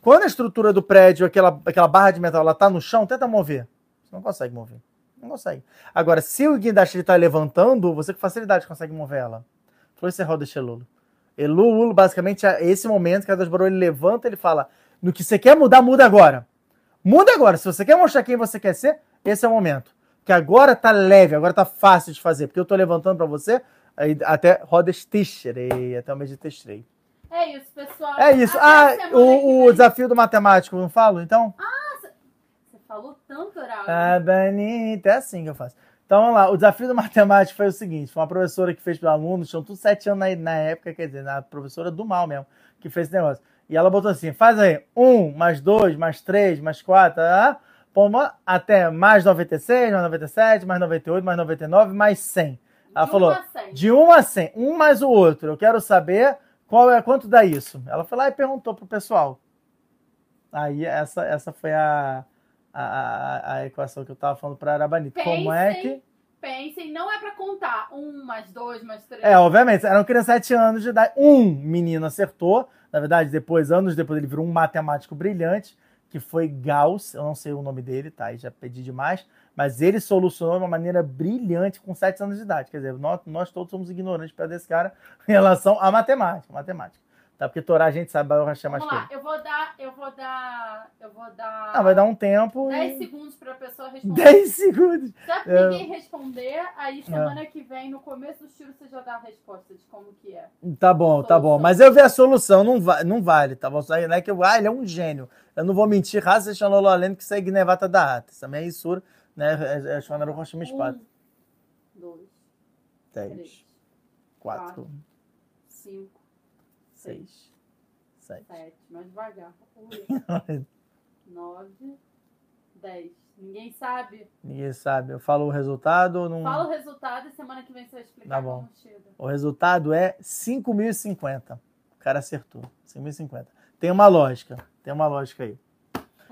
Quando a estrutura do prédio, aquela, aquela barra de metal, ela tá no chão, tenta mover. Você não consegue mover. Não consegue. Agora, se o guindaste está levantando, você com facilidade consegue mover ela. Foi esse roda Shelolo. Elul, basicamente, é esse momento que a Barô ele levanta, ele fala: no que você quer mudar, muda agora. Muda agora. Se você quer mostrar quem você quer ser, esse é o momento. Que agora tá leve, agora tá fácil de fazer, porque eu tô levantando para você aí até rodas Tishrei, até o mês de Tishrei. É isso, pessoal. É isso. Até Ah, o, o desafio do matemático, não falo? Então? Você falou tanto, Oral. Ah, bonita. É assim que eu faço. Então, vamos lá. O desafio do matemática foi o seguinte: foi uma professora que fez para alunos, tinham tudo sete anos na, na época, quer dizer, na professora do mal mesmo, que fez esse negócio. E ela botou assim: faz aí, um, mais dois, mais três, mais quatro, ah, pomba, até mais 96, mais 97, mais 98, mais 99, mais 100. Ela De falou: uma a cem. de um a 100, um mais o outro. Eu quero saber qual é quanto dá isso. Ela foi lá e perguntou pro pessoal. Aí essa, essa foi a, a, a, equação que eu tava falando para Arabanito. Como é que. Pensem, não é pra contar. Um, mais dois, mais três. É, obviamente, eram crianças de 7 anos de idade. Um menino acertou. Na verdade, depois, anos depois, ele virou um matemático brilhante, que foi Gauss. Eu não sei o nome dele, tá? E já pedi demais. Mas ele solucionou de uma maneira brilhante com 7 anos de idade. Quer dizer, nós, nós todos somos ignorantes perto desse cara em relação à matemática. Matemática. Tá? Porque Torá a gente sabe, vai achar mais lá, eu vou dar. Eu vou dar. Eu vou dar. Ah, vai dar um tempo. 10 e... segundos pra pessoa responder. 10 segundos. Se É. ninguém responder, aí semana que vem, no começo do tiro, você já dá a resposta de como que é. Tá bom, tá bom. Mas eu vi a solução, não, va não vale, tá bom? Não é que eu, ah, ele é um gênio. Eu não vou mentir, raça Shalolo além que segue nevata da ata. Isso também é Né? É Shanaru Roshim Espada. Um, dois, 10, três, 4, cinco, 6, 7. sete. Mais devagar. Oito, nove, dez. Ninguém sabe. Ninguém sabe. Eu falo o resultado ou não. Fala o resultado e semana que vem você vai explicar Tá bom. como chega. O resultado é 5.050. O cara acertou. 5.050. Tem uma lógica. Tem uma lógica aí.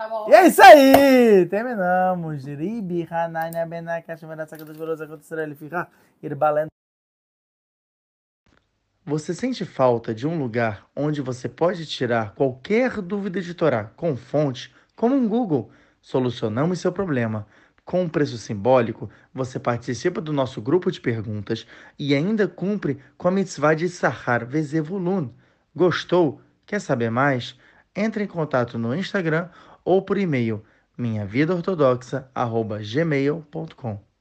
Tá bom? E é isso aí! Terminamos. Ribi, Hanania, Benaka, Shemera, Sakados, Veloz, acontecerá ele ficar. Irbalendo. Você sente falta de um lugar onde você pode tirar qualquer dúvida de Torá com fonte, como um Google? Solucionamos seu problema. Com um preço simbólico, você participa do nosso grupo de perguntas e ainda cumpre com a mitzvah de Sahar Vezevulun. Gostou? Quer saber mais? Entre em contato no Instagram ou por e-mail minhavidaortodoxa.gmail.com